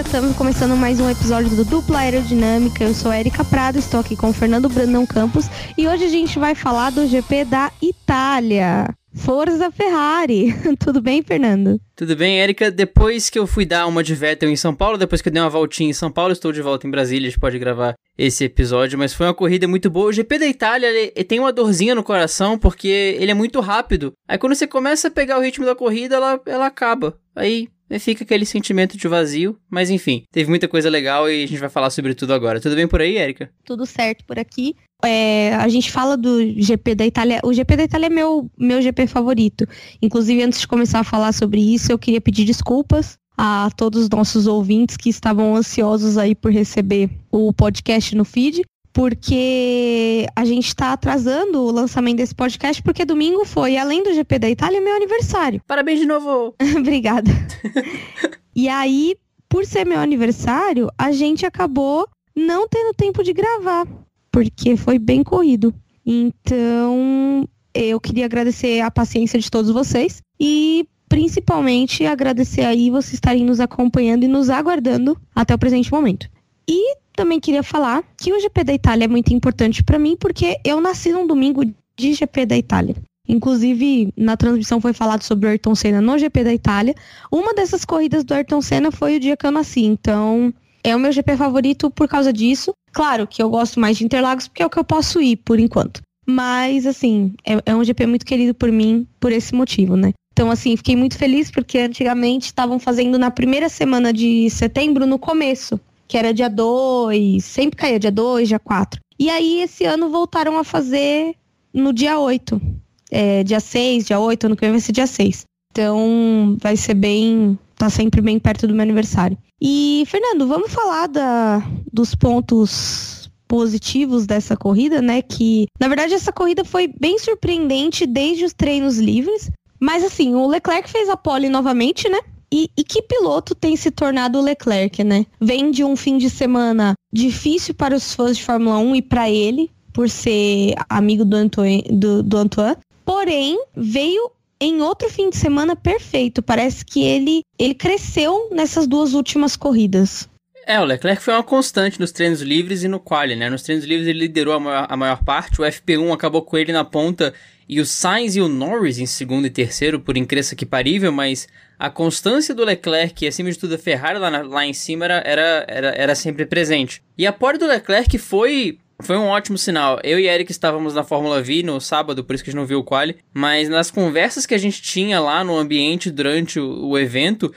galera, estamos começando mais um episódio do Dupla Aerodinâmica. Eu sou Erika Prado, estou aqui com o Fernando Brandão Campos e hoje a gente vai falar do GP da Itália. Forza Ferrari. Tudo bem, Fernando? Tudo bem, Érica. Depois que eu fui dar uma de Vettel em São Paulo, depois que eu dei uma voltinha em São Paulo, estou de volta em Brasília, a gente pode gravar esse episódio, mas foi uma corrida muito boa. O GP da Itália, ele tem uma dorzinha no coração, porque ele é muito rápido. Aí quando você começa a pegar o ritmo da corrida, ela, ela acaba. Aí fica aquele sentimento de vazio, mas enfim, teve muita coisa legal e a gente vai falar sobre tudo agora. Tudo bem por aí, Érica? Tudo certo por aqui. É, a gente fala do GP da Itália. O GP da Itália é meu, meu GP favorito. Inclusive, antes de começar a falar sobre isso, eu queria pedir desculpas a todos os nossos ouvintes que estavam ansiosos aí por receber o podcast no feed, porque a gente está atrasando o lançamento desse podcast, porque domingo foi, além do GP da Itália, meu aniversário. Parabéns de novo! Obrigada. e aí, por ser meu aniversário, a gente acabou não tendo tempo de gravar porque foi bem corrido. Então, eu queria agradecer a paciência de todos vocês e principalmente agradecer aí vocês estarem nos acompanhando e nos aguardando até o presente momento. E também queria falar que o GP da Itália é muito importante para mim porque eu nasci num domingo de GP da Itália. Inclusive, na transmissão foi falado sobre o Ayrton Senna no GP da Itália. Uma dessas corridas do Ayrton Senna foi o dia que eu nasci, então é o meu GP favorito por causa disso. Claro que eu gosto mais de Interlagos porque é o que eu posso ir por enquanto. Mas, assim, é, é um GP muito querido por mim por esse motivo, né? Então, assim, fiquei muito feliz porque antigamente estavam fazendo na primeira semana de setembro, no começo, que era dia 2, sempre caía dia 2, dia 4. E aí, esse ano voltaram a fazer no dia 8. É, dia 6, dia 8, ano que vem vai ser dia 6. Então, vai ser bem. tá sempre bem perto do meu aniversário. E, Fernando, vamos falar da, dos pontos positivos dessa corrida, né? Que, na verdade, essa corrida foi bem surpreendente desde os treinos livres. Mas, assim, o Leclerc fez a pole novamente, né? E, e, que piloto tem se tornado o Leclerc, né? Vem de um fim de semana difícil para os fãs de Fórmula 1 e para ele, por ser amigo do Antoine, do, do Antoine. Porém, veio em outro fim de semana perfeito. Parece que ele, ele cresceu nessas duas últimas corridas. É, o Leclerc foi uma constante nos treinos livres e no quali, né? Nos treinos livres ele liderou a maior, a maior parte, o FP1 acabou com ele na ponta e o Sainz e o Norris em segundo e terceiro, por incrível que parível, mas a constância do Leclerc e acima de tudo a Ferrari lá, na, lá em cima era, era, era, era sempre presente. E a pole do Leclerc foi foi um ótimo sinal. Eu e Eric estávamos na Fórmula V no sábado, por isso que a gente não viu o quali, mas nas conversas que a gente tinha lá no ambiente durante o, o evento,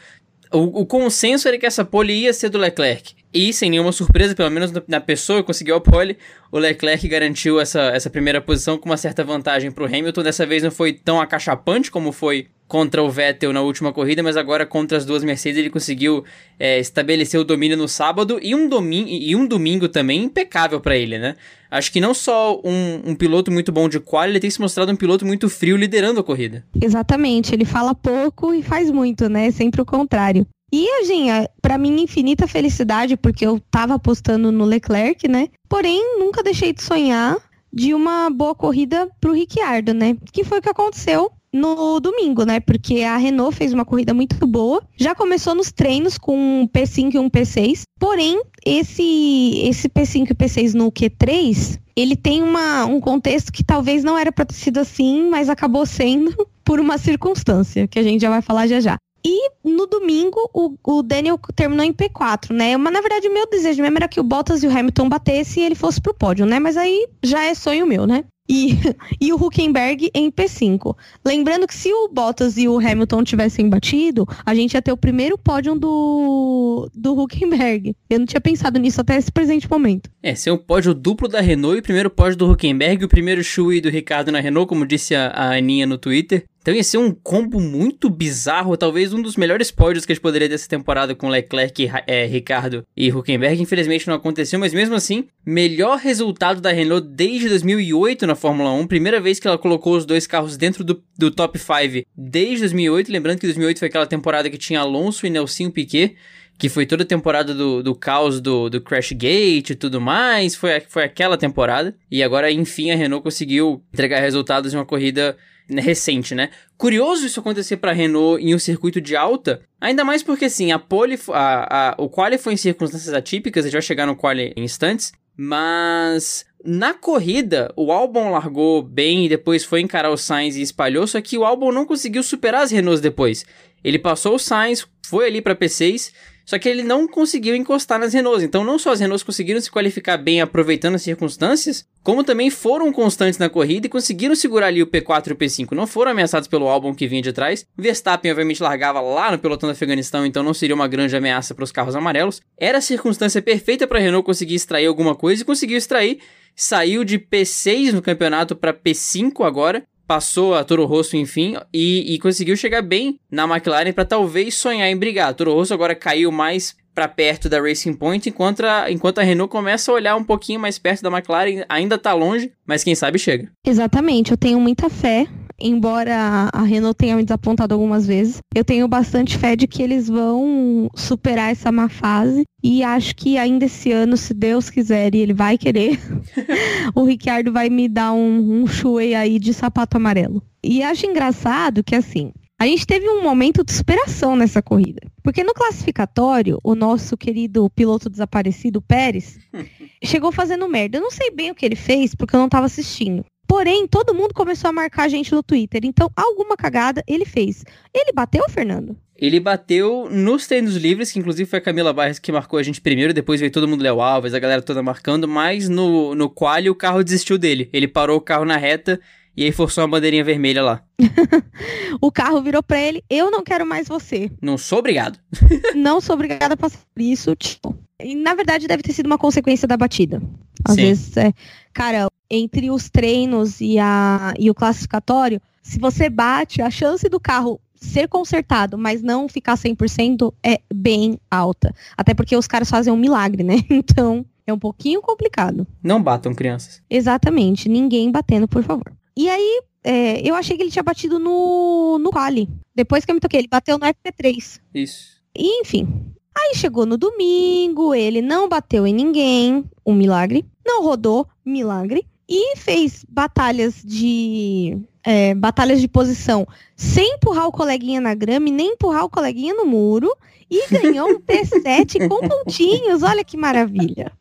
o, o, consenso era que essa pole ia ser do Leclerc. E, sem nenhuma surpresa, pelo menos na pessoa que conseguiu a pole, o Leclerc garantiu essa, essa primeira posição com uma certa vantagem para o Hamilton. Dessa vez não foi tão acachapante como foi contra o Vettel na última corrida, mas agora contra as duas Mercedes ele conseguiu é, estabelecer o domínio no sábado e um, domingo, e um domingo também impecável para ele, né? Acho que não só um, um, piloto muito bom de qual, ele tem se mostrado um piloto muito frio liderando a corrida. Exatamente, ele fala pouco e faz muito, né? Sempre o contrário. E, assim, para mim, infinita felicidade, porque eu tava apostando no Leclerc, né? Porém, nunca deixei de sonhar de uma boa corrida pro Ricciardo, né? Que foi o que aconteceu no domingo, né? Porque a Renault fez uma corrida muito boa. Já começou nos treinos com um P5 e um P6. Porém, esse, esse P5 e P6 no Q3, ele tem uma, um contexto que talvez não era para ter sido assim, mas acabou sendo por uma circunstância, que a gente já vai falar já já. E no domingo, o, o, Daniel terminou em P4, né? Mas na verdade, o meu desejo mesmo era que o Bottas e o Hamilton batessem e ele fosse pro pódio, né? Mas aí já é sonho meu, né? E, e o Huckenberg em P5. Lembrando que se o Bottas e o Hamilton tivessem batido, a gente ia ter o primeiro pódio do, do Huckenberg. Eu não tinha pensado nisso até esse presente momento. É, ser um pódio duplo da Renault e o primeiro pódio do Huckenberg, o primeiro Chui do Ricardo na Renault, como disse a, a Aninha no Twitter. Então ia ser um combo muito bizarro, talvez um dos melhores pódios que a gente poderia ter essa temporada com Leclerc, é, Ricardo e Huckenberg. Infelizmente não aconteceu, mas mesmo assim, melhor resultado da Renault desde 2008 na Fórmula 1. Primeira vez que ela colocou os dois carros dentro do, do top 5 desde 2008. Lembrando que 2008 foi aquela temporada que tinha Alonso e Nelson Piquet. Que foi toda a temporada do, do caos do, do Crash Gate e tudo mais, foi, foi aquela temporada, e agora, enfim, a Renault conseguiu entregar resultados em uma corrida né, recente, né? Curioso isso acontecer para Renault em um circuito de alta, ainda mais porque, assim, a pole, a, a, o quali foi em circunstâncias atípicas, a gente vai chegar no quali em instantes, mas na corrida, o Albon largou bem e depois foi encarar o Sainz e espalhou, só que o Albon não conseguiu superar as Renaults depois. Ele passou o Sainz, foi ali para P6 só que ele não conseguiu encostar nas Renaults. Então, não só as Renaults conseguiram se qualificar bem aproveitando as circunstâncias, como também foram constantes na corrida e conseguiram segurar ali o P4 e o P5. Não foram ameaçados pelo álbum que vinha de trás. Verstappen, obviamente, largava lá no pelotão do Afeganistão, então não seria uma grande ameaça para os carros amarelos. Era a circunstância perfeita para a Renault conseguir extrair alguma coisa e conseguiu extrair. Saiu de P6 no campeonato para P5 agora passou a Toro Rosso, enfim, e, e conseguiu chegar bem na McLaren para talvez sonhar em brigar. A Toro Rosso agora caiu mais para perto da Racing Point, enquanto a, enquanto a Renault começa a olhar um pouquinho mais perto da McLaren, ainda tá longe, mas quem sabe chega. Exatamente, eu tenho muita fé embora a Renault tenha me desapontado algumas vezes, eu tenho bastante fé de que eles vão superar essa má fase. E acho que ainda esse ano, se Deus quiser e ele vai querer, o Ricardo vai me dar um, um chuei aí de sapato amarelo. E acho engraçado que assim, a gente teve um momento de superação nessa corrida. Porque no classificatório, o nosso querido piloto desaparecido, Pérez, chegou fazendo merda. Eu não sei bem o que ele fez, porque eu não estava assistindo. Porém, todo mundo começou a marcar a gente no Twitter. Então, alguma cagada ele fez. Ele bateu, Fernando? Ele bateu nos treinos livres, que inclusive foi a Camila Barres que marcou a gente primeiro, depois veio todo mundo Léo Alves, a galera toda marcando, mas no, no quali o carro desistiu dele. Ele parou o carro na reta e aí forçou uma bandeirinha vermelha lá. o carro virou pra ele, eu não quero mais você. Não sou obrigado. não sou obrigada a passar por isso, tipo. E, na verdade, deve ter sido uma consequência da batida. Às Sim. vezes, é, cara, entre os treinos e, a, e o classificatório, se você bate, a chance do carro ser consertado, mas não ficar 100% é bem alta. Até porque os caras fazem um milagre, né? Então, é um pouquinho complicado. Não batam crianças. Exatamente, ninguém batendo, por favor. E aí, é, eu achei que ele tinha batido no, no quali. Depois que eu me toquei, ele bateu no FP3. Isso. E, enfim. Aí chegou no domingo, ele não bateu em ninguém, um milagre. Não rodou, milagre e fez batalhas de é, batalhas de posição sem empurrar o coleguinha na grama e nem empurrar o coleguinha no muro e ganhou um T7 com pontinhos. Olha que maravilha.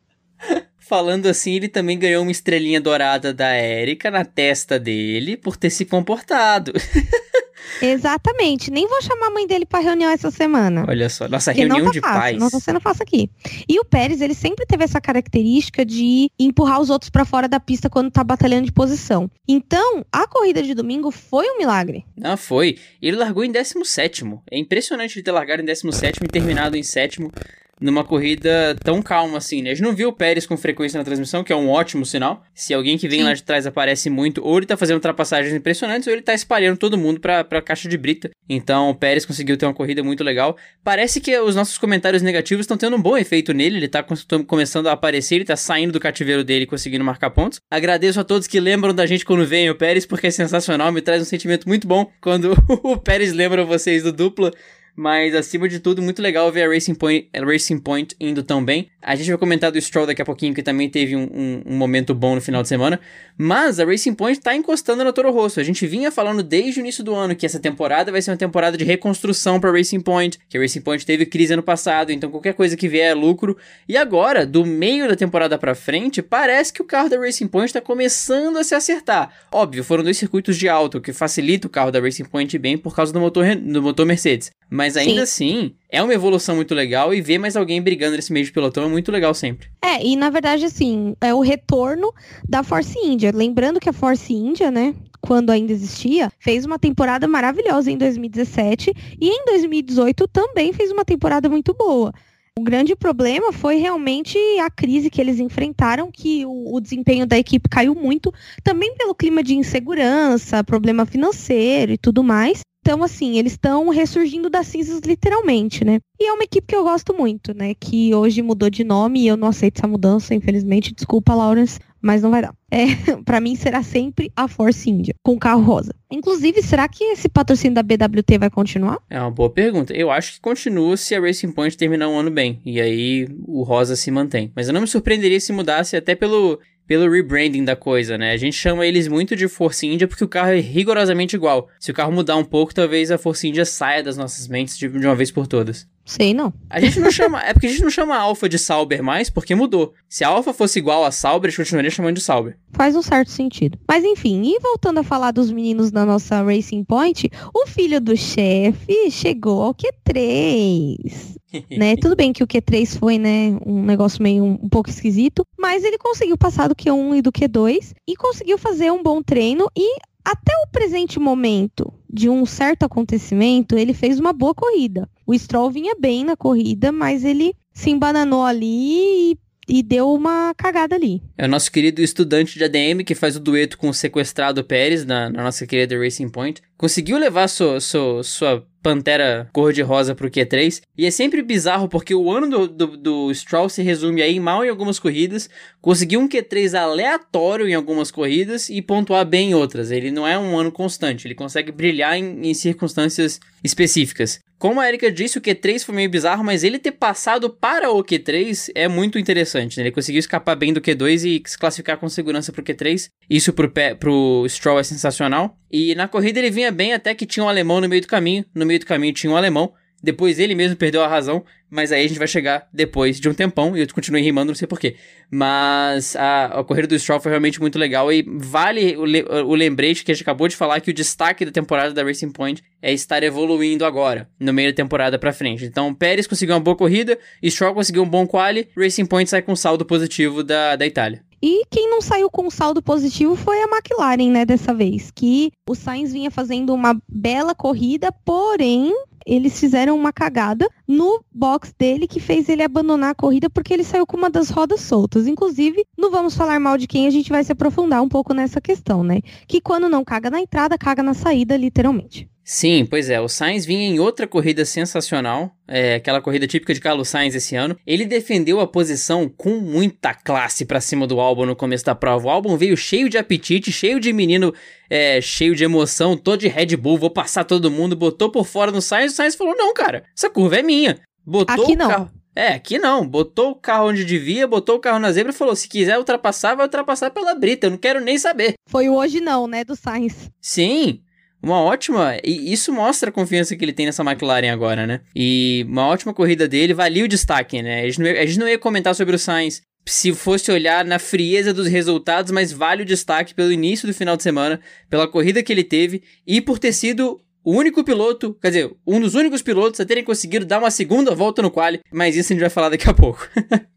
Falando assim, ele também ganhou uma estrelinha dourada da Érica na testa dele por ter se comportado. Exatamente. Nem vou chamar a mãe dele para reunião essa semana. Olha só, nossa reunião tá de fácil, paz. Não tá sendo fácil aqui. E o Pérez, ele sempre teve essa característica de empurrar os outros para fora da pista quando tá batalhando de posição. Então, a corrida de domingo foi um milagre. Ah, foi. Ele largou em 17 É impressionante ele ter largado em 17 e terminado em sétimo numa corrida tão calma assim, né? A gente não viu o Pérez com frequência na transmissão, que é um ótimo sinal. Se alguém que vem Sim. lá de trás aparece muito, ou ele tá fazendo ultrapassagens impressionantes, ou ele tá espalhando todo mundo pra, pra caixa de brita. Então o Pérez conseguiu ter uma corrida muito legal. Parece que os nossos comentários negativos estão tendo um bom efeito nele, ele tá começando a aparecer, ele tá saindo do cativeiro dele conseguindo marcar pontos. Agradeço a todos que lembram da gente quando vem o Pérez, porque é sensacional, me traz um sentimento muito bom quando o Pérez lembra vocês do dupla. Mas acima de tudo, muito legal ver a Racing Point, a Racing Point indo tão bem. A gente vai comentar do Stroll daqui a pouquinho, que também teve um, um, um momento bom no final de semana. Mas a Racing Point tá encostando na Toro Rosso. A gente vinha falando desde o início do ano que essa temporada vai ser uma temporada de reconstrução para Racing Point, que a Racing Point teve crise ano passado, então qualquer coisa que vier é lucro. E agora, do meio da temporada para frente, parece que o carro da Racing Point está começando a se acertar. Óbvio, foram dois circuitos de alto, que facilita o carro da Racing Point bem por causa do motor, do motor Mercedes. Mas ainda Sim. assim, é uma evolução muito legal e ver mais alguém brigando nesse meio de pelotão é muito legal sempre. É, e na verdade, assim, é o retorno da Force India. Lembrando que a Force India, né, quando ainda existia, fez uma temporada maravilhosa em 2017 e em 2018 também fez uma temporada muito boa. O grande problema foi realmente a crise que eles enfrentaram, que o, o, desempenho da equipe caiu muito, também pelo clima de insegurança, problema financeiro e tudo mais. Então, assim, eles estão ressurgindo das cinzas literalmente, né? E é uma equipe que eu gosto muito, né? Que hoje mudou de nome e eu não aceito essa mudança, infelizmente. Desculpa, Lawrence. mas não vai dar. É, para mim será sempre a Force India, com carro rosa. Inclusive, será que esse patrocínio da BWT vai continuar? É uma boa pergunta. Eu acho que continua se a Racing Point terminar um ano bem. E aí o rosa se mantém. Mas eu não me surpreenderia se mudasse até pelo pelo rebranding da coisa, né? A gente chama eles muito de Force India porque o carro é rigorosamente igual. Se o carro mudar um pouco, talvez a Force India saia das nossas mentes de, uma vez por todas. Sei não. A gente não chama. É porque a gente não chama a Alpha de Sauber mais, porque mudou. Se a Alpha fosse igual a Sauber, a gente continuaria chamando de Sauber. Faz um certo sentido. Mas enfim, e voltando a falar dos meninos da nossa Racing Point, o filho do chefe chegou ao Q3. Né? Tudo bem que o Q3 foi, né, um negócio meio um, um, pouco esquisito, mas ele conseguiu passar do Q1 e do Q2 e conseguiu fazer um bom treino e até o presente momento de um certo acontecimento, ele fez uma boa corrida. O Stroll vinha bem na corrida, mas ele se embananou ali e e deu uma cagada ali. É o nosso querido estudante de ADM que faz o dueto com o sequestrado Pérez na, na nossa querida Racing Point. Conseguiu levar sua, sua, sua Pantera cor-de-rosa pro Q3. E é sempre bizarro porque o ano do, do, do, Stroll se resume aí mal em algumas corridas, conseguir um Q3 aleatório em algumas corridas e pontuar bem em outras. Ele não é um ano constante, ele consegue brilhar em, em circunstâncias específicas. Como a Erika disse, o Q3 foi meio bizarro, mas ele ter passado para o Q3 é muito interessante. Né? Ele conseguiu escapar bem do Q2 e se classificar com segurança para o Q3. Isso pro, pé, pro Stroll é sensacional. E na corrida ele vinha bem até que tinha um alemão no meio do caminho. No meio do caminho tinha um alemão. Depois ele mesmo perdeu a razão, mas aí a gente vai chegar depois de um tempão, e eu continuei rimando, não sei porquê. Mas a, a corrida do Stroll foi realmente muito legal, e vale o, o lembrete que a gente acabou de falar que o destaque da temporada da Racing Point é estar evoluindo agora, no meio da temporada pra frente. Então, Pérez conseguiu uma boa corrida, Stroll conseguiu um bom quali, Racing Point sai com saldo positivo da, da Itália. E quem não saiu com saldo positivo foi a McLaren, né, dessa vez. Que o Sainz vinha fazendo uma bela corrida, porém eles fizeram uma cagada no box dele que fez ele abandonar a corrida porque ele saiu com uma das rodas soltas. Inclusive, não vamos falar mal de quem, a gente vai se aprofundar um pouco nessa questão, né? Que quando não caga na entrada, caga na saída, literalmente. Sim, pois é. O Sainz vinha em outra corrida sensacional, é, aquela corrida típica de Carlos Sainz esse ano. Ele defendeu a posição com muita classe para cima do álbum no começo da prova. O álbum veio cheio de apetite, cheio de menino, é, cheio de emoção, todo de Red Bull, vou passar todo mundo, botou por fora no Sainz. O Sainz falou: Não, cara, essa curva é minha. Botou Aqui não. Carro... É, aqui não. Botou o carro onde devia, botou o carro na zebra e falou: se quiser ultrapassar, vai ultrapassar pela brita. Eu não quero nem saber. Foi o hoje não, né, do Sainz. Sim uma ótima. E isso mostra a confiança que ele tem nessa McLaren agora, né? E uma ótima corrida dele, valia o destaque, né? A gente não ia, gente não ia comentar sobre o Sainz se fosse olhar na frieza dos resultados, mas vale o destaque pelo início do final de semana, pela corrida que ele teve e por ter sido o único piloto, quer dizer, um dos únicos pilotos a terem conseguido dar uma segunda volta no quali, mas isso a gente vai falar daqui a pouco.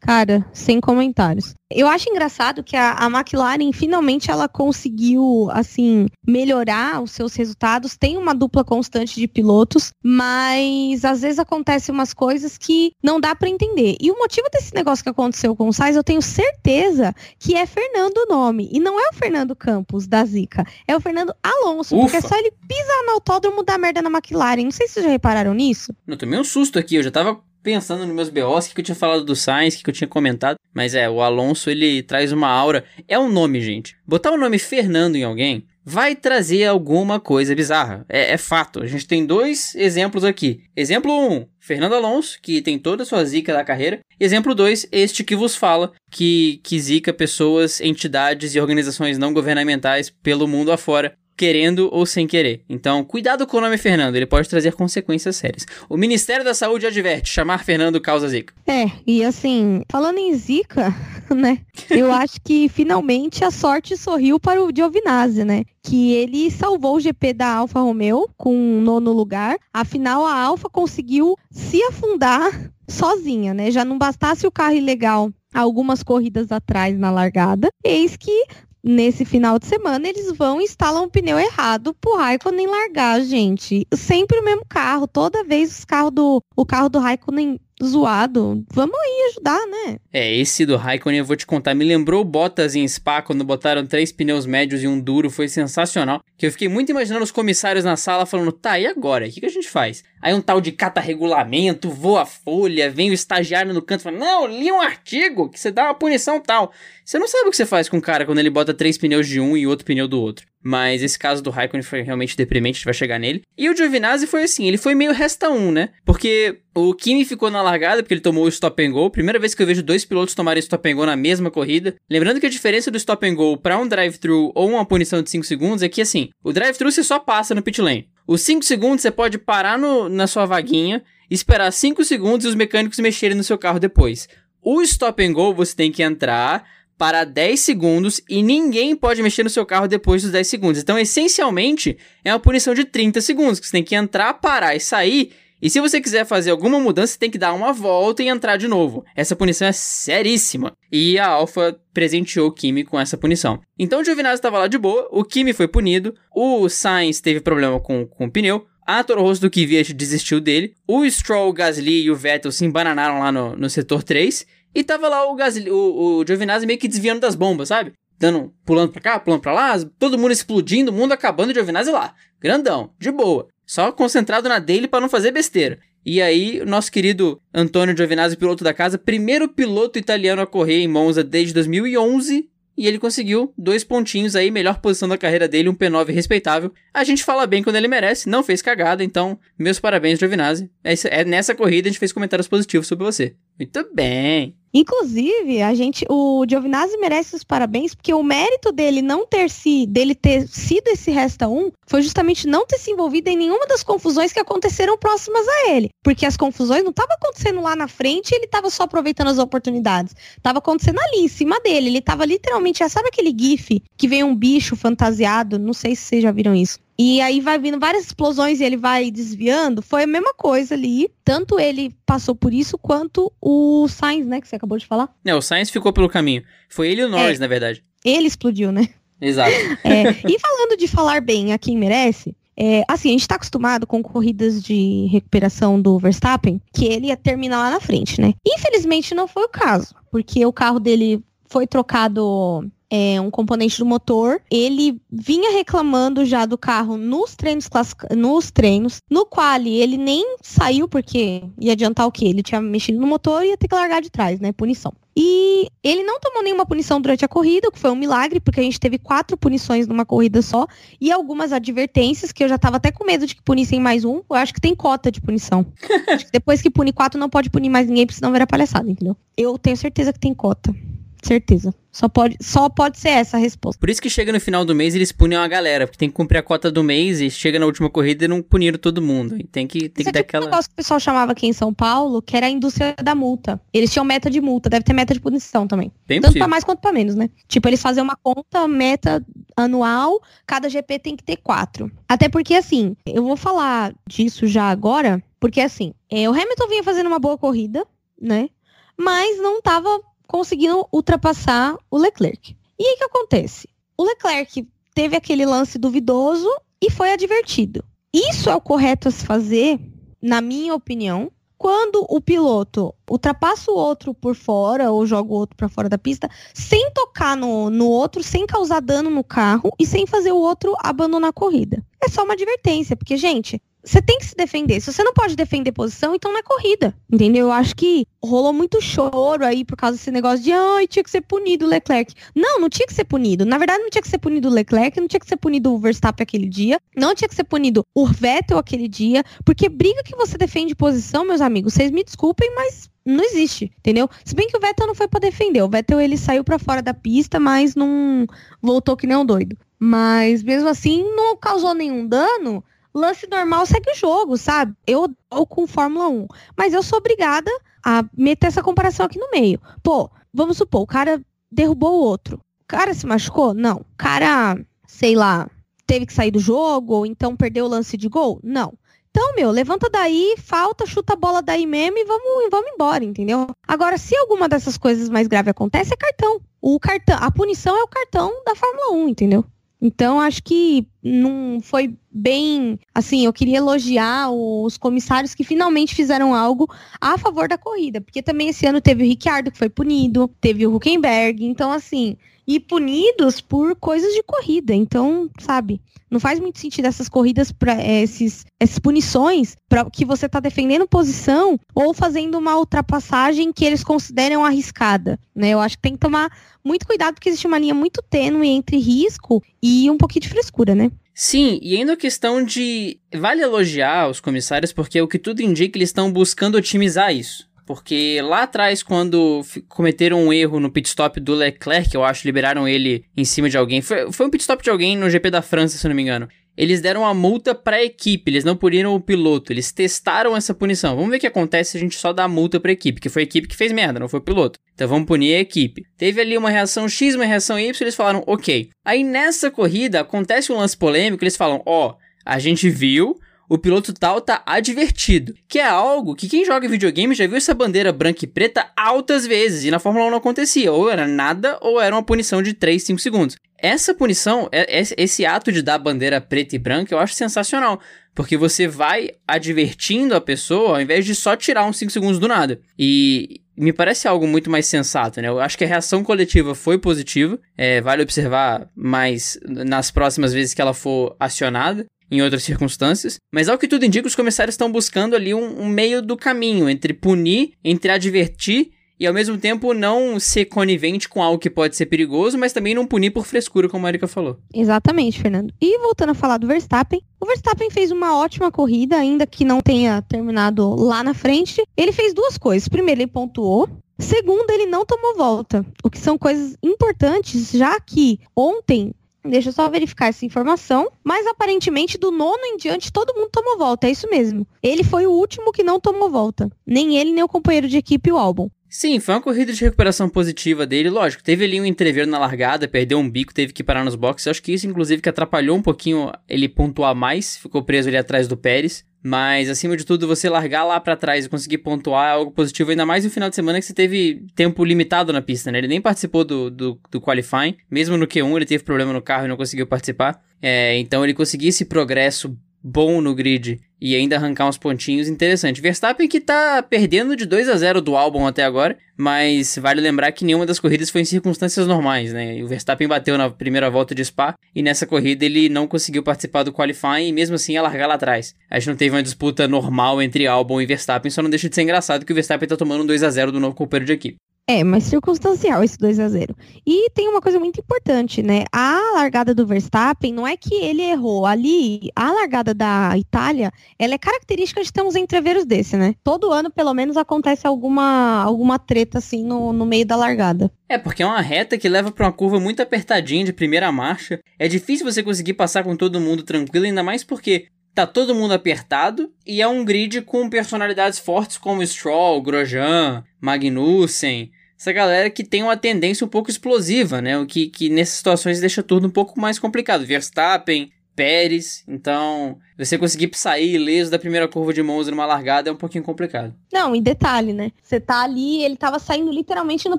Cara, sem comentários. Eu acho engraçado que a, a, McLaren finalmente ela conseguiu assim melhorar os seus resultados. Tem uma dupla constante de pilotos, mas às vezes acontecem umas coisas que não dá para entender. E o motivo desse negócio que aconteceu com o Sainz, eu tenho certeza que é Fernando o nome e não é o Fernando Campos da Zica, é o Fernando Alonso, Ufa. porque é só ele pisar no autódromo da merda na McLaren. Não sei se vocês já repararam nisso. Eu tomei um susto aqui, eu já tava pensando nos meus BOs, que eu tinha falado do Sainz, que eu tinha comentado. Mas é, o Alonso, ele traz uma aura. É um nome, gente. Botar o nome Fernando em alguém vai trazer alguma coisa bizarra. É, é fato. A gente tem dois exemplos aqui. Exemplo 1, um, Fernando Alonso, que tem toda a sua zica da carreira. Exemplo 2, este que vos fala, que, que zica pessoas, entidades e organizações não governamentais pelo mundo afora querendo ou sem querer. Então, cuidado com o nome Fernando, ele pode trazer consequências sérias. O Ministério da Saúde adverte: chamar Fernando causa zika. É, e assim, falando em zika, né? Eu acho que finalmente a sorte sorriu para o Giovinazzi, né? Que ele salvou o GP da Alfa Romeo com um nono lugar. Afinal, a Alfa conseguiu se afundar sozinha, né? Já não bastasse o carro ilegal algumas corridas atrás na largada. Eis que nesse final de semana, eles vão e instalam um pneu errado pro Raikkonen largar, gente. Sempre o mesmo carro. Toda vez os carro do, o carro do Raikkonen zoado. Vamos aí ajudar, né? É, esse do Raikkonen eu vou te contar. Me lembrou Bottas em Spa quando botaram três pneus médios e um duro. Foi sensacional. Que eu fiquei muito imaginando os comissários na sala falando: tá, e agora? O que, que a gente faz? Aí um tal de cata regulamento, voa folha, vem o estagiário no canto e fala: não, li um artigo que você dá uma punição tal. Você não sabe o que você faz com o cara quando ele bota três pneus de um e outro pneu do outro. Mas esse caso do Raikkonen foi realmente deprimente, a gente vai chegar nele. E o Giovinazzi foi assim, ele foi meio resta um, né? Porque o Kimi ficou na largada porque ele tomou o stop and go. Primeira vez que eu vejo dois pilotos tomarem stop and go na mesma corrida. Lembrando que a diferença do stop and go para um drive-thru ou uma punição de 5 segundos é que assim, o drive-thru você só passa no pit lane. Os 5 segundos você pode parar no, na sua vaguinha, esperar 5 segundos e os mecânicos mexerem no seu carro depois. O stop and go você tem que entrar para 10 segundos e ninguém pode mexer no seu carro depois dos 10 segundos. Então, essencialmente, é uma punição de 30 segundos, que você tem que entrar, parar e sair. E se você quiser fazer alguma mudança, você tem que dar uma volta e entrar de novo. Essa punição é seríssima. E a Alpha presenteou o Kimi com essa punição. Então o Giovinazzi estava lá de boa, o Kimi foi punido, o Sainz teve problema com, com o pneu, a Toro Rosso do Kvyat desistiu dele, o Stroll, o Gasly e o Vettel se embananaram lá no, no setor 3, e tava lá o, Gasly, o, o Giovinazzi meio que desviando das bombas, sabe? Dando, pulando pra cá, pulando pra lá, todo mundo explodindo, o mundo acabando, o Giovinazzi lá. Grandão, de boa. Só concentrado na dele para não fazer besteira. E aí, nosso querido Antônio Giovinazzi, piloto da casa, primeiro piloto italiano a correr em Monza desde 2011, e ele conseguiu dois pontinhos aí, melhor posição da carreira dele, um P9 respeitável. A gente fala bem quando ele merece, não fez cagada, então meus parabéns, Giovinazzi. É, é nessa corrida a gente fez comentários positivos sobre você. Muito bem. Inclusive, a gente, o Giovinazzi merece os parabéns, porque o mérito dele não ter se, dele ter sido esse resta um, foi justamente não ter se envolvido em nenhuma das confusões que aconteceram próximas a ele. Porque as confusões não estavam acontecendo lá na frente ele estava só aproveitando as oportunidades. Tava acontecendo ali, em cima dele. Ele tava literalmente, sabe aquele gif que vem um bicho fantasiado? Não sei se vocês já viram isso. E aí vai vindo várias explosões e ele vai desviando. Foi a mesma coisa ali. Tanto ele passou por isso, quanto o Sainz, né? Que você acabou de falar. É, o Sainz ficou pelo caminho. Foi ele e o Norris, é, na verdade. Ele explodiu, né? Exato. É, e falando de falar bem a quem merece, é, assim, a gente está acostumado com corridas de recuperação do Verstappen, que ele ia terminar lá na frente, né? Infelizmente não foi o caso, porque o carro dele foi trocado é, um componente do motor. Ele vinha reclamando já do carro nos treinos nos treinos, no qual ele nem saiu porque ia adiantar o quê? Ele tinha mexido no motor e ia ter que largar de trás, né? Punição. E ele não tomou nenhuma punição durante a corrida, o que foi um milagre, porque a gente teve quatro punições numa corrida só, e algumas advertências, que eu já tava até com medo de que punissem mais um. Eu acho que tem cota de punição. acho que depois que pune quatro, não pode punir mais ninguém, porque senão vira palhaçada, entendeu? Eu tenho certeza que tem cota. Certeza. Só pode, só pode ser essa a resposta. Por isso que chega no final do mês eles punem a galera, porque tem que cumprir a cota do mês e chega na última corrida e não puniram todo mundo. E tem que, tem que é dar tipo aquela. Um negócio que o pessoal chamava aqui em São Paulo, que era a indústria da multa. Eles tinham meta de multa, deve ter meta de punição também. Bem Tanto possível. pra mais quanto pra menos, né? Tipo, eles fazem uma conta, meta anual, cada GP tem que ter quatro. Até porque, assim, eu vou falar disso já agora, porque assim, é, o Hamilton vinha fazendo uma boa corrida, né? Mas não tava conseguindo ultrapassar o Leclerc. E aí que acontece? O Leclerc teve aquele lance duvidoso e foi advertido. Isso é o correto a se fazer, na minha opinião, quando o piloto ultrapassa o outro por fora ou joga o outro para fora da pista, sem tocar no, no outro, sem causar dano no carro e sem fazer o outro abandonar a corrida. É só uma advertência, porque, gente, você tem que se defender. Se você não pode defender posição, então não é corrida. Entendeu? Eu acho que rolou muito choro aí por causa desse negócio de ai, tinha que ser punido o Leclerc. Não, não tinha que ser punido. Na verdade, não tinha que ser punido o Leclerc, não tinha que ser punido o Verstappen aquele dia, não tinha que ser punido o Vettel aquele dia, porque briga que você defende posição, meus amigos, vocês me desculpem, mas não existe, entendeu? Se bem que o Vettel não foi para defender. O Vettel ele saiu para fora da pista, mas não voltou que nem um doido. Mas mesmo assim, não causou nenhum dano lance normal segue o jogo, sabe? Eu dou com Fórmula 1. Mas eu sou obrigada a meter essa comparação aqui no meio. Pô, vamos supor, o cara derrubou o outro. O cara se machucou? Não. O cara, sei lá, teve que sair do jogo, ou então perdeu o lance de gol? Não. Então, meu, levanta daí, falta, chuta a bola daí mesmo e vamos, vamos embora, entendeu? Agora, se alguma dessas coisas mais graves acontece, é cartão. O cartão, a punição é o cartão da Fórmula 1, entendeu? Então, acho que não foi bem. Assim, eu queria elogiar os comissários que finalmente fizeram algo a favor da corrida. Porque também esse ano teve o Ricciardo, que foi punido, teve o Huckenberg. Então, assim, e punidos por coisas de corrida. Então, sabe, não faz muito sentido essas corridas para é, esses essas punições para que você está defendendo posição ou fazendo uma ultrapassagem que eles consideram arriscada, né? Eu acho que tem que tomar muito cuidado porque existe uma linha muito tênue entre risco e um pouquinho de frescura, né? Sim, e ainda a questão de. Vale elogiar os comissários, porque o que tudo indica, eles estão buscando otimizar isso. Porque lá atrás, quando cometeram um erro no pit stop do Leclerc, eu acho, liberaram ele em cima de alguém. Foi, foi um pit stop de alguém no GP da França, se não me engano. Eles deram a multa para a equipe, eles não puniram o piloto, eles testaram essa punição. Vamos ver o que acontece se a gente só dá multa para a equipe, que foi a equipe que fez merda, não foi o piloto. Então vamos punir a equipe. Teve ali uma reação X, uma reação Y, eles falaram ok. Aí nessa corrida acontece um lance polêmico, eles falam: ó, oh, a gente viu, o piloto tal tá advertido. Que é algo que quem joga videogame já viu essa bandeira branca e preta altas vezes. E na Fórmula 1 não acontecia. Ou era nada, ou era uma punição de 3, 5 segundos. Essa punição, é, esse ato de dar bandeira preta e branca, eu acho sensacional. Porque você vai advertindo a pessoa ao invés de só tirar uns 5 segundos do nada. E me parece algo muito mais sensato, né? Eu acho que a reação coletiva foi positiva. É, vale observar mais nas próximas vezes que ela for acionada em outras circunstâncias, mas ao que tudo indica, os comissários estão buscando ali um, um meio do caminho entre punir, entre advertir e ao mesmo tempo não ser conivente com algo que pode ser perigoso, mas também não punir por frescura, como a Erika falou. Exatamente, Fernando. E voltando a falar do Verstappen, o Verstappen fez uma ótima corrida, ainda que não tenha terminado lá na frente. Ele fez duas coisas. Primeiro, ele pontuou. Segundo, ele não tomou volta, o que são coisas importantes, já que ontem Deixa eu só verificar essa informação. Mas aparentemente, do nono em diante, todo mundo tomou volta. É isso mesmo. Ele foi o último que não tomou volta. Nem ele, nem o companheiro de equipe, o álbum. Sim, foi uma corrida de recuperação positiva dele, lógico. Teve ali um entreveiro na largada, perdeu um bico, teve que parar nos boxes. Acho que isso, inclusive, que atrapalhou um pouquinho ele pontuar mais, ficou preso ali atrás do Pérez. Mas, acima de tudo, você largar lá para trás e conseguir pontuar é algo positivo, ainda mais no final de semana que você teve tempo limitado na pista, né? Ele nem participou do, do, do qualifying, mesmo no Q1 ele teve problema no carro e não conseguiu participar. É, então ele conseguiu esse progresso bom no grid e ainda arrancar uns pontinhos interessante. Verstappen que tá perdendo de 2 a 0 do álbum até agora, mas vale lembrar que nenhuma das corridas foi em circunstâncias normais, né? O Verstappen bateu na primeira volta de Spa e nessa corrida ele não conseguiu participar do qualifying e mesmo assim ia largar lá atrás. A gente não teve uma disputa normal entre Albon e Verstappen, só não deixa de ser engraçado que o Verstappen tá tomando um 2 a 0 do novo companheiro de equipe. É, mas circunstancial esse 2 a 0 E tem uma coisa muito importante, né? A largada do Verstappen não é que ele errou. Ali, a largada da Itália, ela é característica de ter uns entreveros desse, né? Todo ano, pelo menos, acontece alguma, alguma treta assim no, no meio da largada. É, porque é uma reta que leva para uma curva muito apertadinha de primeira marcha. É difícil você conseguir passar com todo mundo tranquilo, ainda mais porque tá todo mundo apertado e é um grid com personalidades fortes como Stroll, Grosjean, Magnussen essa galera que tem uma tendência um pouco explosiva, né? O que, que nessas situações deixa tudo um pouco mais complicado. Verstappen, Pérez, então você conseguir sair ileso da primeira curva de Monza numa largada é um pouquinho complicado. Não, em detalhe, né? Você tá ali, ele tava saindo literalmente no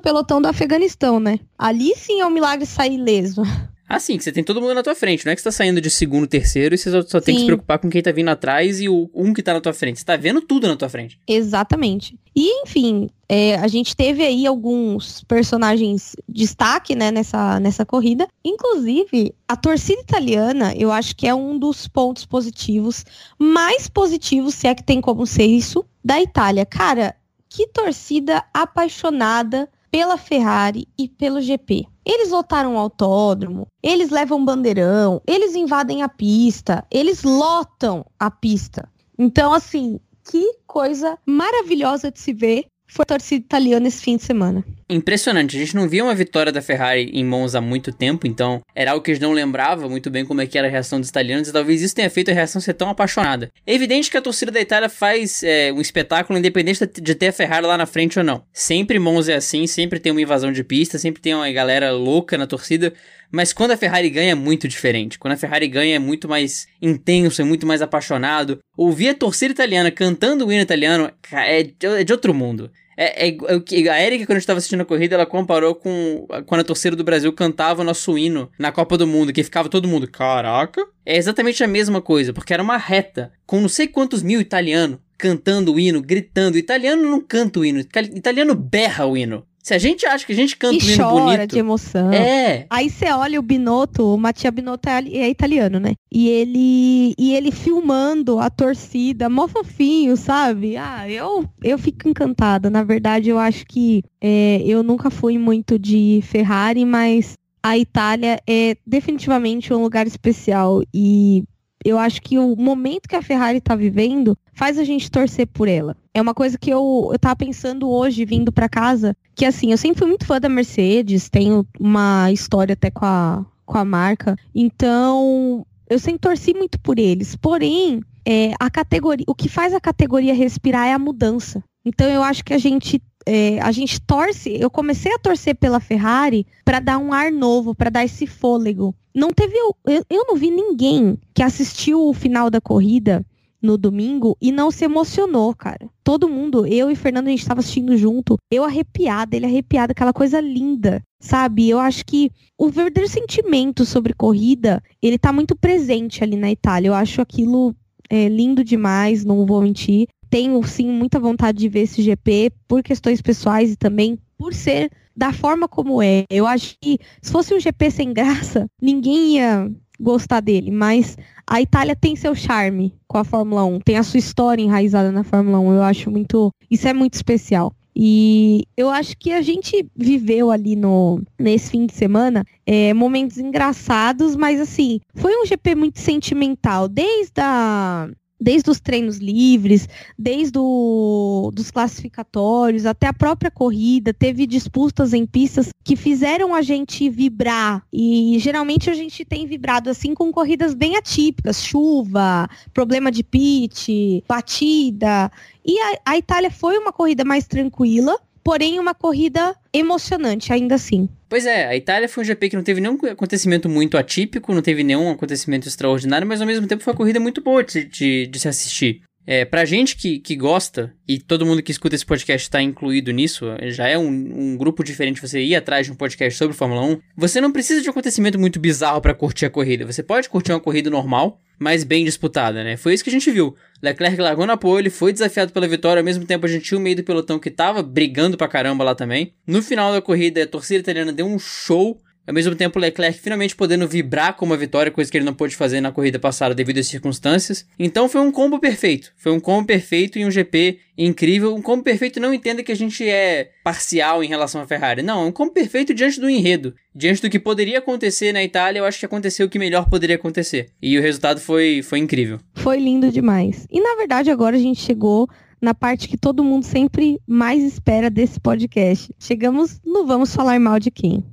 pelotão do Afeganistão, né? Ali sim é um milagre sair ileso. Ah, sim, que você tem todo mundo na tua frente. Não é que você tá saindo de segundo, terceiro e você só, só tem que se preocupar com quem tá vindo atrás e o um que tá na tua frente. Você tá vendo tudo na tua frente. Exatamente. E, enfim, é, a gente teve aí alguns personagens destaque, né, nessa, nessa corrida. Inclusive, a torcida italiana, eu acho que é um dos pontos positivos, mais positivos, se é que tem como ser isso, da Itália. Cara, que torcida apaixonada pela Ferrari e pelo GP. Eles lotaram o autódromo, eles levam bandeirão, eles invadem a pista, eles lotam a pista. Então, assim, que coisa maravilhosa de se ver foi a torcida italiana esse fim de semana. Impressionante, a gente não via uma vitória da Ferrari em Monza há muito tempo, então era algo que eles não lembravam muito bem como é que era a reação dos italianos e talvez isso tenha feito a reação ser tão apaixonada. É evidente que a torcida da Itália faz é, um espetáculo independente de ter a Ferrari lá na frente ou não. Sempre Monza é assim, sempre tem uma invasão de pista, sempre tem uma galera louca na torcida, mas quando a Ferrari ganha é muito diferente. Quando a Ferrari ganha é muito mais intenso, é muito mais apaixonado. Ouvir a torcida italiana cantando o hino italiano é de, é de outro mundo. É, é, é, a Erika, quando a gente tava assistindo a corrida, ela comparou com quando a torcida do Brasil cantava nosso hino na Copa do Mundo, que ficava todo mundo, caraca. É exatamente a mesma coisa, porque era uma reta com não sei quantos mil italianos cantando o hino, gritando. O italiano não canta o hino, o italiano berra o hino. Se a gente acha que a gente canta e um hino chora bonito... de emoção. É. Aí você olha o Binotto, o Mattia Binotto é, é, italiano, né? E ele, e ele filmando a torcida, mó fofinho, sabe? Ah, eu, eu fico encantada. Na verdade, eu acho que é, eu nunca fui muito de Ferrari, mas a Itália é definitivamente um lugar especial. E eu acho que o momento que a Ferrari está vivendo faz a gente torcer por ela. É uma coisa que eu, eu tava pensando hoje, vindo para casa, que assim, eu sempre fui muito fã da Mercedes, tenho uma história até com a, com a marca, então eu sempre torci muito por eles. Porém, é, a categoria, o que faz a categoria respirar é a mudança. Então eu acho que a gente é, a gente torce, eu comecei a torcer pela Ferrari para dar um ar novo, para dar esse fôlego. Não teve, eu, eu não vi ninguém que assistiu o final da corrida no domingo e não se emocionou, cara. Todo mundo, eu e Fernando, a gente estava assistindo junto, eu arrepiada, ele arrepiado, aquela coisa linda, sabe? Eu acho que o verdadeiro sentimento sobre corrida, ele tá muito presente ali na Itália. Eu acho aquilo é, lindo demais, não vou mentir. Tenho, sim, muita vontade de ver esse GP por questões pessoais e também por ser da forma como é. Eu acho que se fosse um GP sem graça, ninguém ia gostar dele, mas a Itália tem seu charme com a Fórmula 1, tem a sua história enraizada na Fórmula 1. Eu acho muito, isso é muito especial. E eu acho que a gente viveu ali no nesse fim de semana é, momentos engraçados, mas assim, foi um GP muito sentimental, desde a desde os treinos livres, desde o, dos classificatórios até a própria corrida, teve disputas em pistas que fizeram a gente vibrar. E geralmente a gente tem vibrado assim com corridas bem atípicas, chuva, problema de pit, batida. E a, a Itália foi uma corrida mais tranquila, porém uma corrida emocionante ainda assim. Pois é, a Itália foi um GP que não teve nenhum acontecimento muito atípico, não teve nenhum acontecimento extraordinário, mas ao mesmo tempo foi uma corrida muito boa de, de, de se assistir. É, pra gente que, que gosta, e todo mundo que escuta esse podcast está incluído nisso, já é um, um, grupo diferente você ir atrás de um podcast sobre Fórmula 1, você não precisa de um acontecimento muito bizarro para curtir a corrida. Você pode curtir uma corrida normal, mas bem disputada, né? Foi isso que a gente viu. Leclerc largou na pole, foi desafiado pela vitória, ao mesmo tempo a gente tinha o meio do pelotão que tava brigando pra caramba lá também. No final da corrida, a torcida italiana deu um show ao mesmo tempo, Leclerc finalmente podendo vibrar com uma vitória, coisa que ele não pôde fazer na corrida passada devido às circunstâncias. Então foi um combo perfeito. Foi um combo perfeito e um GP incrível. Um combo perfeito não entenda que a gente é parcial em relação à Ferrari. Não, é um combo perfeito diante do enredo. Diante do que poderia acontecer na Itália, eu acho que aconteceu o que melhor poderia acontecer. E o resultado foi, foi incrível. Foi lindo demais. E na verdade, agora a gente chegou na parte que todo mundo sempre mais espera desse podcast. Chegamos no Vamos Falar Mal de Quem.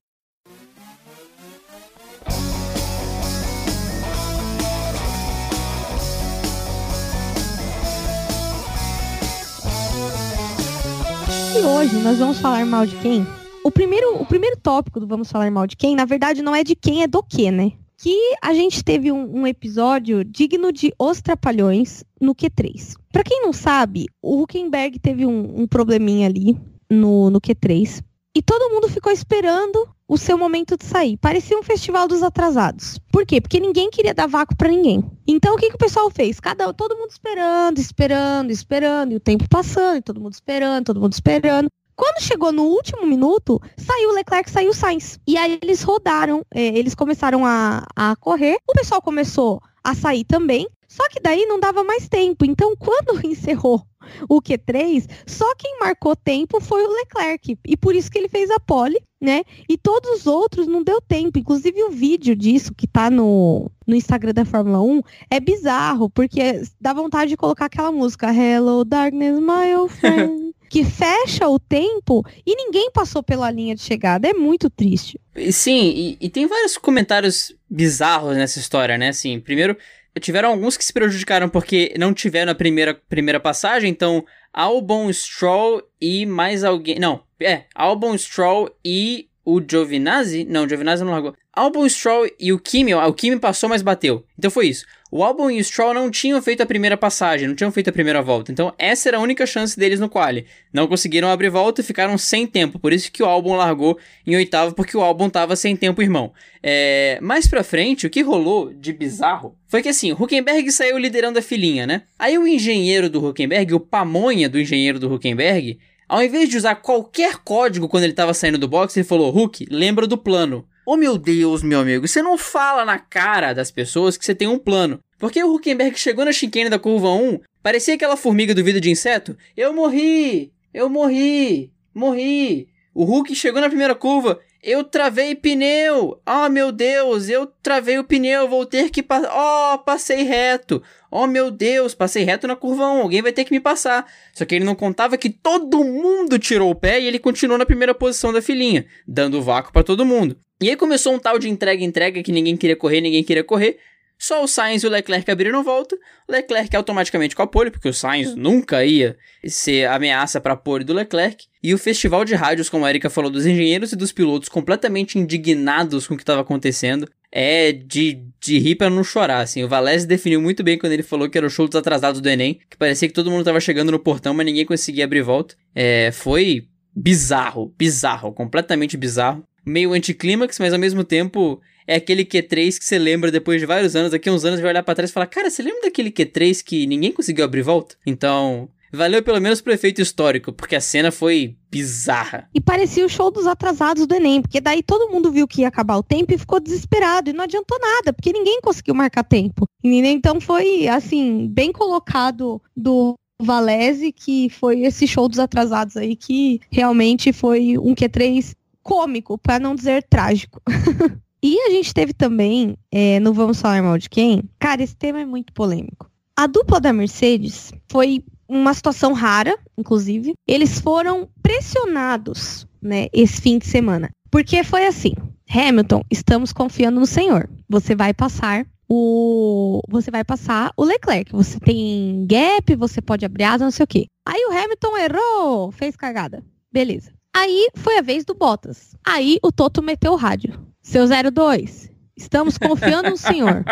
Hoje nós vamos falar mal de quem? O primeiro, o primeiro tópico do Vamos Falar Mal de Quem, na verdade, não é de quem, é do que, né? Que a gente teve um, um episódio digno de Os Trapalhões no Q3. Para quem não sabe, o Huckenberg teve um, um probleminha ali no, no Q3. E todo mundo ficou esperando o seu momento de sair. Parecia um festival dos atrasados. Por quê? Porque ninguém queria dar vácuo para ninguém. Então o que, que o pessoal fez? Cada todo mundo esperando, esperando, esperando, e o tempo passando, e todo mundo esperando, todo mundo esperando. Quando chegou no último minuto, saiu o Leclerc, saiu o Sainz. E aí eles rodaram, é, eles começaram a, a correr. O pessoal começou a sair também. Só que daí não dava mais tempo. Então, quando encerrou o Q3, só quem marcou tempo foi o Leclerc. E por isso que ele fez a pole, né? E todos os outros não deu tempo. Inclusive o vídeo disso que tá no, no Instagram da Fórmula 1 é bizarro, porque dá vontade de colocar aquela música Hello Darkness, my old friend. que fecha o tempo e ninguém passou pela linha de chegada. É muito triste. Sim, e, e tem vários comentários bizarros nessa história, né? Assim, primeiro, tiveram alguns que se prejudicaram porque não tiveram a primeira, primeira passagem, então Albon Stroll e mais alguém. Não, é, Albon Stroll e o Giovinazzi. Não, o Giovinazzi não largou. Albon Stroll e o Kimi, o Kimi passou, mas bateu. Então foi isso. O Albon e o Stroll não tinham feito a primeira passagem, não tinham feito a primeira volta. Então, essa era a única chance deles no quali. Não conseguiram abrir volta e ficaram sem tempo. Por isso que o Albon largou em oitavo, porque o Albon tava sem tempo, irmão. É... Mais pra frente, o que rolou de bizarro foi que assim, o Huckenberg saiu liderando a filinha, né? Aí o engenheiro do Huckenberg, o pamonha do engenheiro do Huckenberg, ao invés de usar qualquer código quando ele tava saindo do box, ele falou: Huck, lembra do plano. Oh meu Deus, meu amigo, você não fala na cara das pessoas que você tem um plano. Porque o Huckenberg chegou na chicane da curva 1, parecia aquela formiga do vidro de inseto. Eu morri! Eu morri! Morri! O Hulk chegou na primeira curva. Eu travei pneu! Oh meu Deus, eu travei o pneu, vou ter que passar. Oh, passei reto! Oh meu Deus, passei reto na curva 1, alguém vai ter que me passar. Só que ele não contava que todo mundo tirou o pé e ele continuou na primeira posição da filinha, dando vácuo para todo mundo. E aí começou um tal de entrega-entrega que ninguém queria correr, ninguém queria correr. Só o Sainz e o Leclerc abriram volta. Leclerc automaticamente com a pole, porque o Sainz nunca ia ser ameaça para a pole do Leclerc. E o festival de rádios, como a Erika falou, dos engenheiros e dos pilotos completamente indignados com o que estava acontecendo. É de, de rir para não chorar, assim. O Valese definiu muito bem quando ele falou que era o show dos atrasados do Enem, que parecia que todo mundo estava chegando no portão, mas ninguém conseguia abrir volta. É, foi bizarro, bizarro, completamente bizarro meio anticlímax, mas ao mesmo tempo é aquele Q3 que você lembra depois de vários anos, daqui a uns anos vai olhar para trás e falar: "Cara, você lembra daquele Q3 que ninguém conseguiu abrir volta?". Então, valeu pelo menos pro efeito histórico, porque a cena foi bizarra. E parecia o show dos atrasados do ENEM, porque daí todo mundo viu que ia acabar o tempo e ficou desesperado, e não adiantou nada, porque ninguém conseguiu marcar tempo. Então foi, assim, bem colocado do Valese, que foi esse show dos atrasados aí, que realmente foi um Q3 cômico, para não dizer trágico. e a gente teve também, é, no Vamos Falar Mal de Quem, cara, esse tema é muito polêmico. A dupla da Mercedes foi uma situação rara, inclusive. Eles foram pressionados, né, esse fim de semana. Porque foi assim: Hamilton, estamos confiando no Senhor. Você vai passar o você vai passar o Leclerc. Você tem gap, você pode abrir asa, não sei o quê. Aí o Hamilton errou, fez cagada. Beleza. Aí foi a vez do Bottas. Aí o Toto meteu o rádio. Seu 02, estamos confiando no senhor.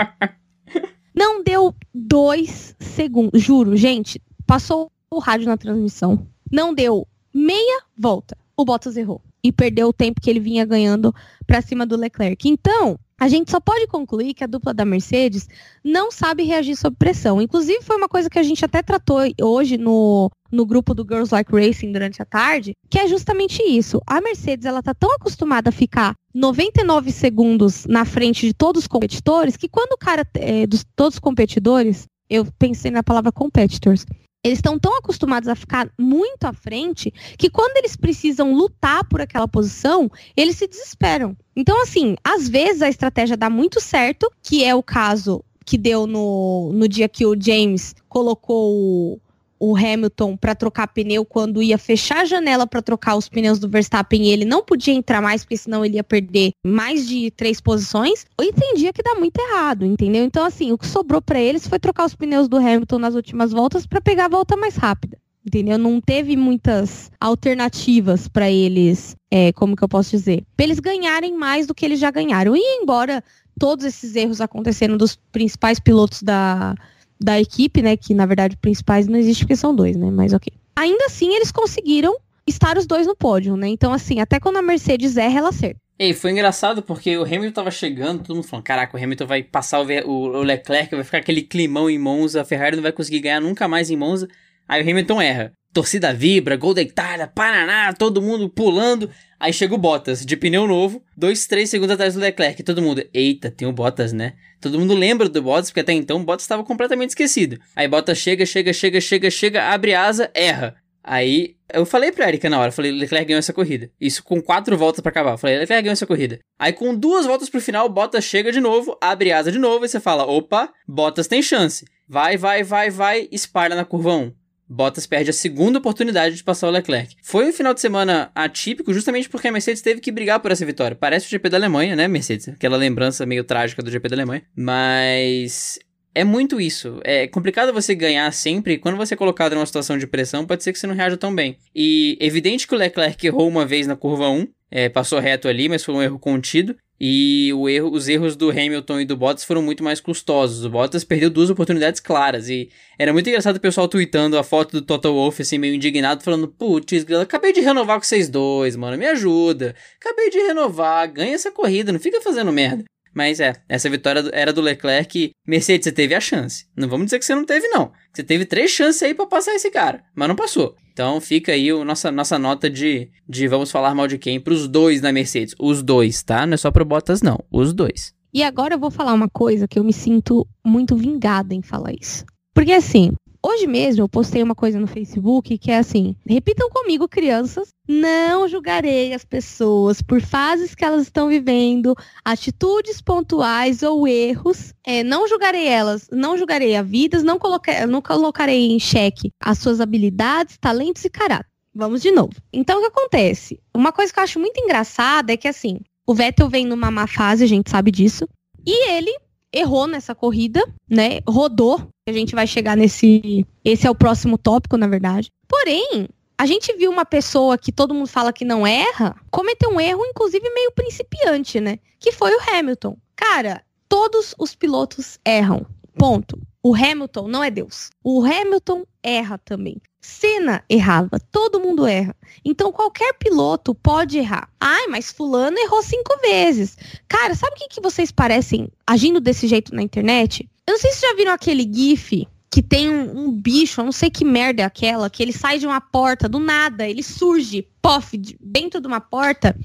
Não deu dois segundos, juro, gente. Passou o rádio na transmissão. Não deu meia volta. O Bottas errou. E perdeu o tempo que ele vinha ganhando para cima do Leclerc. Então, a gente só pode concluir que a dupla da Mercedes não sabe reagir sob pressão. Inclusive, foi uma coisa que a gente até tratou hoje no, no grupo do Girls Like Racing durante a tarde, que é justamente isso. A Mercedes, ela tá tão acostumada a ficar 99 segundos na frente de todos os competidores, que quando o cara, é, dos todos os competidores, eu pensei na palavra competitors, eles estão tão acostumados a ficar muito à frente que quando eles precisam lutar por aquela posição, eles se desesperam. Então, assim, às vezes a estratégia dá muito certo, que é o caso que deu no, no dia que o James colocou o Hamilton para trocar pneu quando ia fechar a janela para trocar os pneus do Verstappen e ele não podia entrar mais porque senão ele ia perder mais de três posições. Eu entendia que dá muito errado, entendeu? Então assim, o que sobrou para eles foi trocar os pneus do Hamilton nas últimas voltas para pegar a volta mais rápida. Entendeu? Não teve muitas alternativas para eles, é, como que eu posso dizer? Para eles ganharem mais do que eles já ganharam. E embora todos esses erros aconteceram dos principais pilotos da, da equipe, né? Que na verdade principais não existe porque são dois, né? Mas ok. Ainda assim, eles conseguiram estar os dois no pódio, né? Então, assim, até quando a Mercedes erra, ela acerta. E foi engraçado porque o Hamilton tava chegando, todo mundo falando, caraca, o Hamilton vai passar o, o, Leclerc, vai ficar aquele climão em Monza, a Ferrari não vai conseguir ganhar nunca mais em Monza. Aí o Hamilton erra. Torcida vibra, gol da Itália, Paraná, todo mundo pulando. Aí chega o Bottas, de pneu novo, dois, três segundos atrás do Leclerc. Todo mundo, eita, tem o Bottas, né? Todo mundo lembra do Bottas, porque até então o Bottas estava completamente esquecido. Aí Bottas chega, chega, chega, chega, chega, abre asa, erra. Aí eu falei pra Erika na hora, falei, Leclerc ganhou essa corrida. Isso com quatro voltas para acabar. Falei, Leclerc ganhou essa corrida. Aí com duas voltas pro final, Bottas chega de novo, abre asa de novo e você fala, opa, Bottas tem chance. Vai, vai, vai, vai, espalha na curva 1. Bottas perde a segunda oportunidade de passar o Leclerc. Foi um final de semana atípico, justamente porque a Mercedes teve que brigar por essa vitória. Parece o GP da Alemanha, né, Mercedes? Aquela lembrança meio trágica do GP da Alemanha. Mas é muito isso. É complicado você ganhar sempre. Quando você é colocado numa situação de pressão, pode ser que você não reaja tão bem. E evidente que o Leclerc errou uma vez na curva 1. É, passou reto ali, mas foi um erro contido. E erro, os erros do Hamilton e do Bottas foram muito mais custosos. O Bottas perdeu duas oportunidades claras e era muito engraçado o pessoal tweetando a foto do Toto Wolff assim meio indignado falando: "Putz, acabei de renovar com vocês dois, mano, me ajuda. Acabei de renovar, ganha essa corrida, não fica fazendo merda". Mas é, essa vitória era do Leclerc. Mercedes, você teve a chance. Não vamos dizer que você não teve, não. Você teve três chances aí para passar esse cara, mas não passou. Então fica aí a nossa, nossa nota de, de vamos falar mal de quem pros dois da Mercedes. Os dois, tá? Não é só pro Bottas, não. Os dois. E agora eu vou falar uma coisa que eu me sinto muito vingada em falar isso. Porque assim, Hoje mesmo eu postei uma coisa no Facebook que é assim: repitam comigo, crianças, não julgarei as pessoas por fases que elas estão vivendo, atitudes pontuais ou erros. É, não julgarei elas, não julgarei a vidas, não, coloquei, não colocarei em xeque as suas habilidades, talentos e caráter. Vamos de novo. Então, o que acontece? Uma coisa que eu acho muito engraçada é que, assim, o Vettel vem numa má fase, a gente sabe disso. E ele errou nessa corrida, né? Rodou. A gente vai chegar nesse. Esse é o próximo tópico, na verdade. Porém, a gente viu uma pessoa que todo mundo fala que não erra, cometer um erro, inclusive meio principiante, né? Que foi o Hamilton. Cara, todos os pilotos erram. Ponto. O Hamilton não é Deus. O Hamilton erra também. Senna errava, todo mundo erra. Então qualquer piloto pode errar. Ai, mas fulano errou cinco vezes. Cara, sabe o que, que vocês parecem agindo desse jeito na internet? Eu não sei se já viram aquele GIF que tem um, um, bicho, eu não sei que merda é aquela, que ele sai de uma porta do nada, ele surge, pof, dentro de uma porta.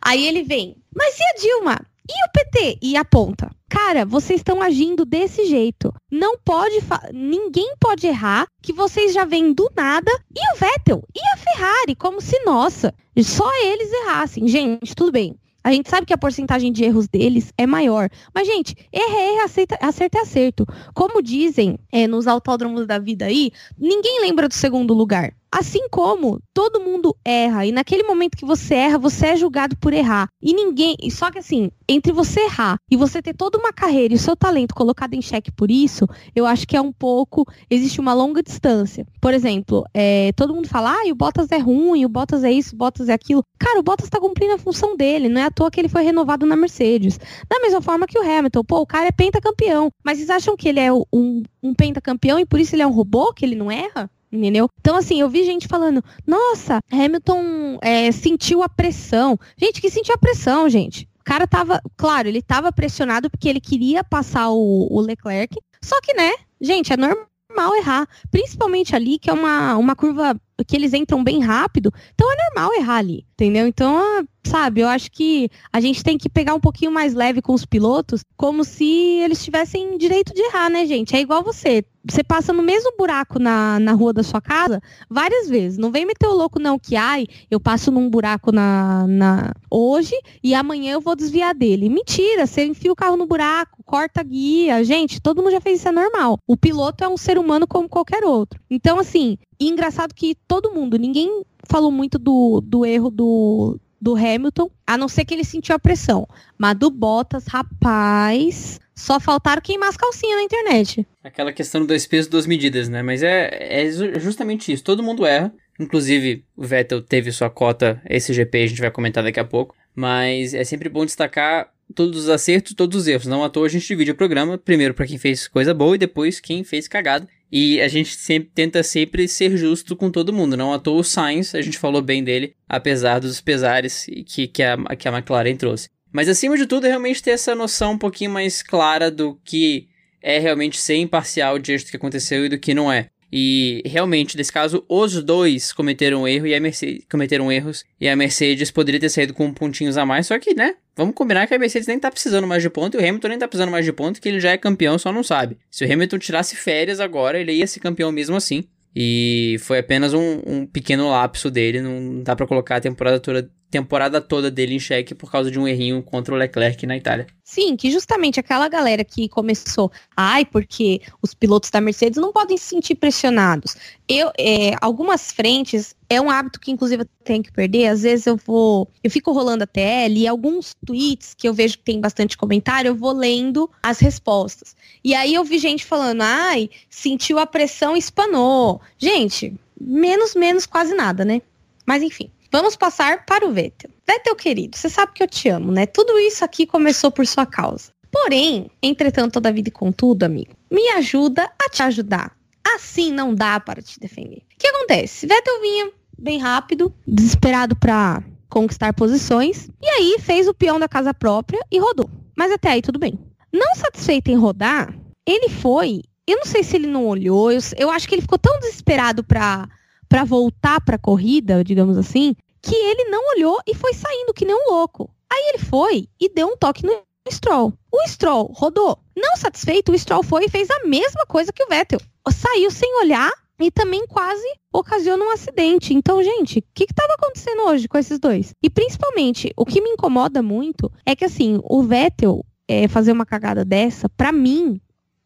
Aí ele vem. Mas e a Dilma? E o PT? E aponta. Cara, vocês estão agindo desse jeito. Não pode. Ninguém pode errar que vocês já vêm do nada. E o Vettel? E a Ferrari? Como se, nossa, só eles errassem. Gente, tudo bem. A gente sabe que a porcentagem de erros deles é maior. Mas, gente, erro é erro, aceita, acerto é acerto. Como dizem é, nos autódromos da vida aí, ninguém lembra do segundo lugar. Assim como todo mundo erra, e naquele momento que você erra, você é julgado por errar. E ninguém. Só que assim, entre você errar e você ter toda uma carreira e o seu talento colocado em xeque por isso, eu acho que é um pouco. Existe uma longa distância. Por exemplo, é, todo mundo fala, ah, o Bottas é ruim, o Bottas é isso, o Bottas é aquilo. Cara, o Bottas tá cumprindo a função dele, não é à toa que ele foi renovado na Mercedes. Da mesma forma que o Hamilton, pô, o cara é pentacampeão. Mas vocês acham que ele é um, um pentacampeão e por isso ele é um robô, que ele não erra? Entendeu? Então, assim, eu vi gente falando, nossa, Hamilton é, sentiu a pressão. Gente, que sentiu a pressão, gente? O cara tava, claro, ele tava pressionado porque ele queria passar o, o Leclerc, só que, né, gente, é normal errar. Principalmente ali, que é uma, uma curva que eles entram bem rápido, então é normal errar ali, entendeu? Então, ah, sabe, eu acho que a gente tem que pegar um pouquinho mais leve com os pilotos, como se eles tivessem direito de errar, né, gente? É igual você. Você passa no mesmo buraco na, na rua da sua casa várias vezes. Não vem meter o louco, não, que ai, eu passo num buraco na, na hoje e amanhã eu vou desviar dele. Mentira, você enfia o carro no buraco, corta a guia. Gente, todo mundo já fez isso, é normal. O piloto é um ser humano como qualquer outro. Então, assim, engraçado que todo mundo, ninguém falou muito do, do erro do, do Hamilton, a não ser que ele sentiu a pressão. Mas do Bottas, rapaz, só faltaram queimar as calcinhas na internet. Aquela questão do dois pesos, duas medidas, né? Mas é, é justamente isso. Todo mundo erra. Inclusive, o Vettel teve sua cota, esse GP a gente vai comentar daqui a pouco. Mas é sempre bom destacar todos os acertos, todos os erros. Não à toa a gente divide o programa, primeiro para quem fez coisa boa e depois quem fez cagada. E a gente sempre tenta sempre ser justo com todo mundo. Não à toa o Sainz, a gente falou bem dele, apesar dos pesares que, que, a, que a McLaren trouxe. Mas acima de tudo, é realmente ter essa noção um pouquinho mais clara do que é realmente ser imparcial diante do que aconteceu e do que não é. E realmente, nesse caso, os dois cometeram erro e a Mercedes cometeram erros e a Mercedes poderia ter saído com pontinhos a mais, só que, né? Vamos combinar que a Mercedes nem tá precisando mais de ponto e o Hamilton nem tá precisando mais de ponto, que ele já é campeão, só não sabe. Se o Hamilton tirasse férias agora, ele ia ser campeão mesmo assim. E foi apenas um, um pequeno lapso dele, não dá para colocar a temporada toda, temporada toda dele em xeque por causa de um errinho contra o Leclerc na Itália. Sim, que justamente aquela galera que começou, ai, porque os pilotos da Mercedes não podem se sentir pressionados. Eu, é, algumas frentes, é um hábito que inclusive eu tenho que perder, às vezes eu vou, eu fico rolando a TL e alguns tweets que eu vejo que tem bastante comentário, eu vou lendo as respostas. E aí eu vi gente falando, ai, sentiu a pressão e espanou. Gente, menos, menos, quase nada, né? Mas enfim. Vamos passar para o Vettel. Vettel querido, você sabe que eu te amo, né? Tudo isso aqui começou por sua causa. Porém, entretanto, toda vida e contudo, amigo, me ajuda a te ajudar. Assim não dá para te defender. O que acontece? Vettel vinha bem rápido, desesperado para conquistar posições, e aí fez o peão da casa própria e rodou. Mas até aí tudo bem. Não satisfeito em rodar, ele foi. Eu não sei se ele não olhou, eu, eu acho que ele ficou tão desesperado para para voltar para a corrida, digamos assim, que ele não olhou e foi saindo que nem um louco. Aí ele foi e deu um toque no Stroll. O Stroll rodou. Não satisfeito, o Stroll foi e fez a mesma coisa que o Vettel. Saiu sem olhar e também quase ocasiona um acidente. Então, gente, o que estava acontecendo hoje com esses dois? E principalmente, o que me incomoda muito é que assim, o Vettel é, fazer uma cagada dessa, para mim,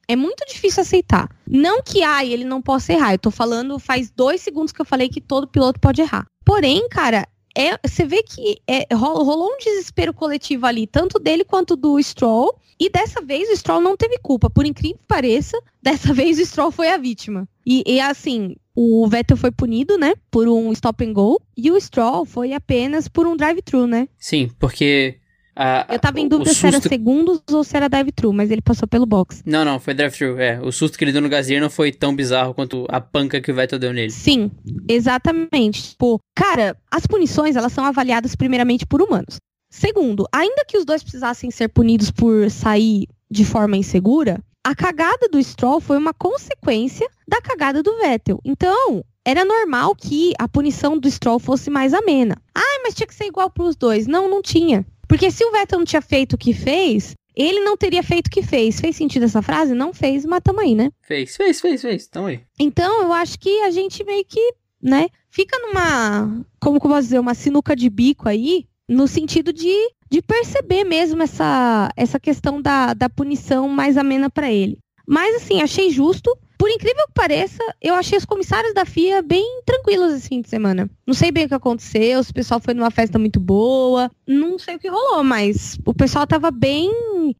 é muito difícil aceitar. Não que, ai, ele não possa errar. Eu tô falando, faz dois segundos que eu falei que todo piloto pode errar. Porém, cara, é, você vê que é, rolou, rolou, um desespero coletivo ali, tanto dele quanto do Stroll. E dessa vez o Stroll não teve culpa. Por incrível que pareça, dessa vez o Stroll foi a vítima. E, e assim, o Vettel foi punido, né? Por um stop and go. E o Stroll foi apenas por um drive-thru, né? Sim, porque a, eu tava em dúvida se era segundos ou se era drive-thru, mas ele passou pelo box. Não, não, foi drive-thru, é. O susto que ele deu no Gasly não foi tão bizarro quanto a panca que o Vettel deu nele. Sim, exatamente. Tipo, cara, as punições, elas são avaliadas primeiramente por humanos. Segundo, ainda que os dois precisassem ser punidos por sair de forma insegura, a cagada do Stroll foi uma consequência da cagada do Vettel. Então, era normal que a punição do Stroll fosse mais amena. Ah, mas tinha que ser igual para os dois. Não, não tinha. Porque se o Vettel não tinha feito o que fez, ele não teria feito o que fez. Fez sentido essa frase? Não fez, mas tamo aí, né? Fez, fez, fez, fez. Tamo aí. Então, eu acho que a gente meio que, né, fica numa, como que eu posso dizer, uma sinuca de bico aí, no sentido de, de perceber mesmo essa, essa questão da, da punição mais amena para ele. Mas, assim, achei justo. Por incrível que pareça, eu achei os comissários da FIA bem tranquilos esse fim de semana. Não sei bem o que aconteceu, se o pessoal foi numa festa muito boa, não sei o que rolou, mas o pessoal tava bem,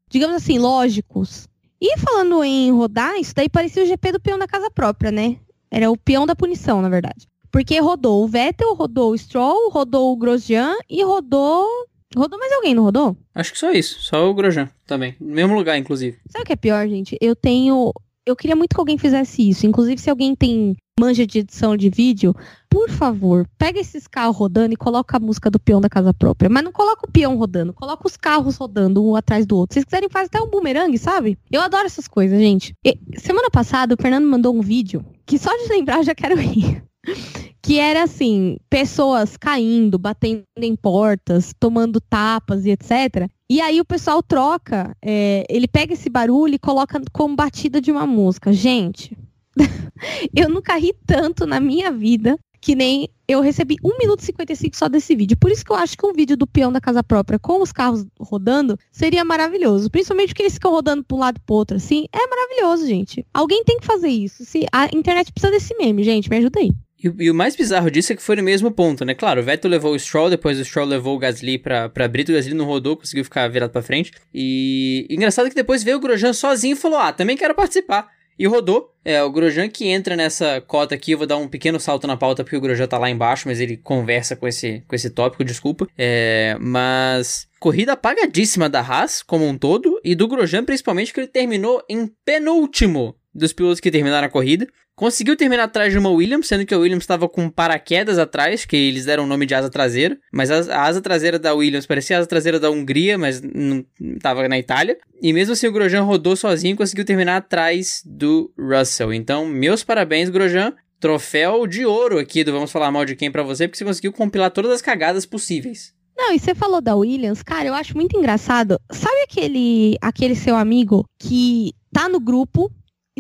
digamos assim, lógicos. E falando em rodar, isso daí parecia o GP do peão da casa própria, né? Era o peão da punição, na verdade. Porque rodou o Vettel, rodou o Stroll, rodou o Grosjean e rodou Rodou mais alguém, não rodou? Acho que só isso, só o Grosjean também. No mesmo lugar, inclusive. Sabe o que é pior, gente? Eu tenho eu queria muito que alguém fizesse isso. Inclusive, se alguém tem manja de edição de vídeo, por favor, pega esses carros rodando e coloca a música do peão da casa própria. Mas não coloca o peão rodando, coloca os carros rodando um atrás do outro. Se vocês quiserem, faz até um bumerangue, sabe? Eu adoro essas coisas, gente. E, semana passada, o Fernando mandou um vídeo que só de lembrar eu já quero rir. que era assim, pessoas caindo, batendo em portas, tomando tapas e etc. E aí o pessoal troca, é, ele pega esse barulho e coloca como batida de uma música. Gente, eu nunca ri tanto na minha vida que nem eu recebi 1 minuto e 55 só desse vídeo. Por isso que eu acho que um vídeo do peão da casa própria com os carros rodando seria maravilhoso. Principalmente porque eles ficam rodando para um lado e pro outro, assim. É maravilhoso, gente. Alguém tem que fazer isso. Se A internet precisa desse meme, gente. Me ajuda aí. E, e, o mais bizarro disso é que foi no mesmo ponto, né? Claro, o Vettel levou o Stroll, depois o Stroll levou o Gasly pra, pra Brito, o Gasly não rodou, conseguiu ficar virado pra frente. E engraçado que depois veio o Grosjean sozinho e falou, ah, também quero participar. E rodou. É, o Grosjean que entra nessa cota aqui, eu vou dar um pequeno salto na pauta porque o Grosjean tá lá embaixo, mas ele conversa com esse, com esse tópico, desculpa. É, mas corrida apagadíssima da Haas como um todo e do Grosjean principalmente que ele terminou em penúltimo dos pilotos que terminaram a corrida. Conseguiu terminar atrás de uma Williams, sendo que a Williams estava com paraquedas atrás, que eles deram o nome de asa traseira. Mas a, asa traseira da Williams parecia a asa traseira da Hungria, mas não estava na Itália. E mesmo assim o Grosjean rodou sozinho e conseguiu terminar atrás do Russell. Então, meus parabéns, Grosjean. Troféu de ouro aqui do Vamos Falar Mal de Quem para você, porque você conseguiu compilar todas as cagadas possíveis. Não, e você falou da Williams, cara, eu acho muito engraçado. Sabe aquele, aquele seu amigo que tá no grupo,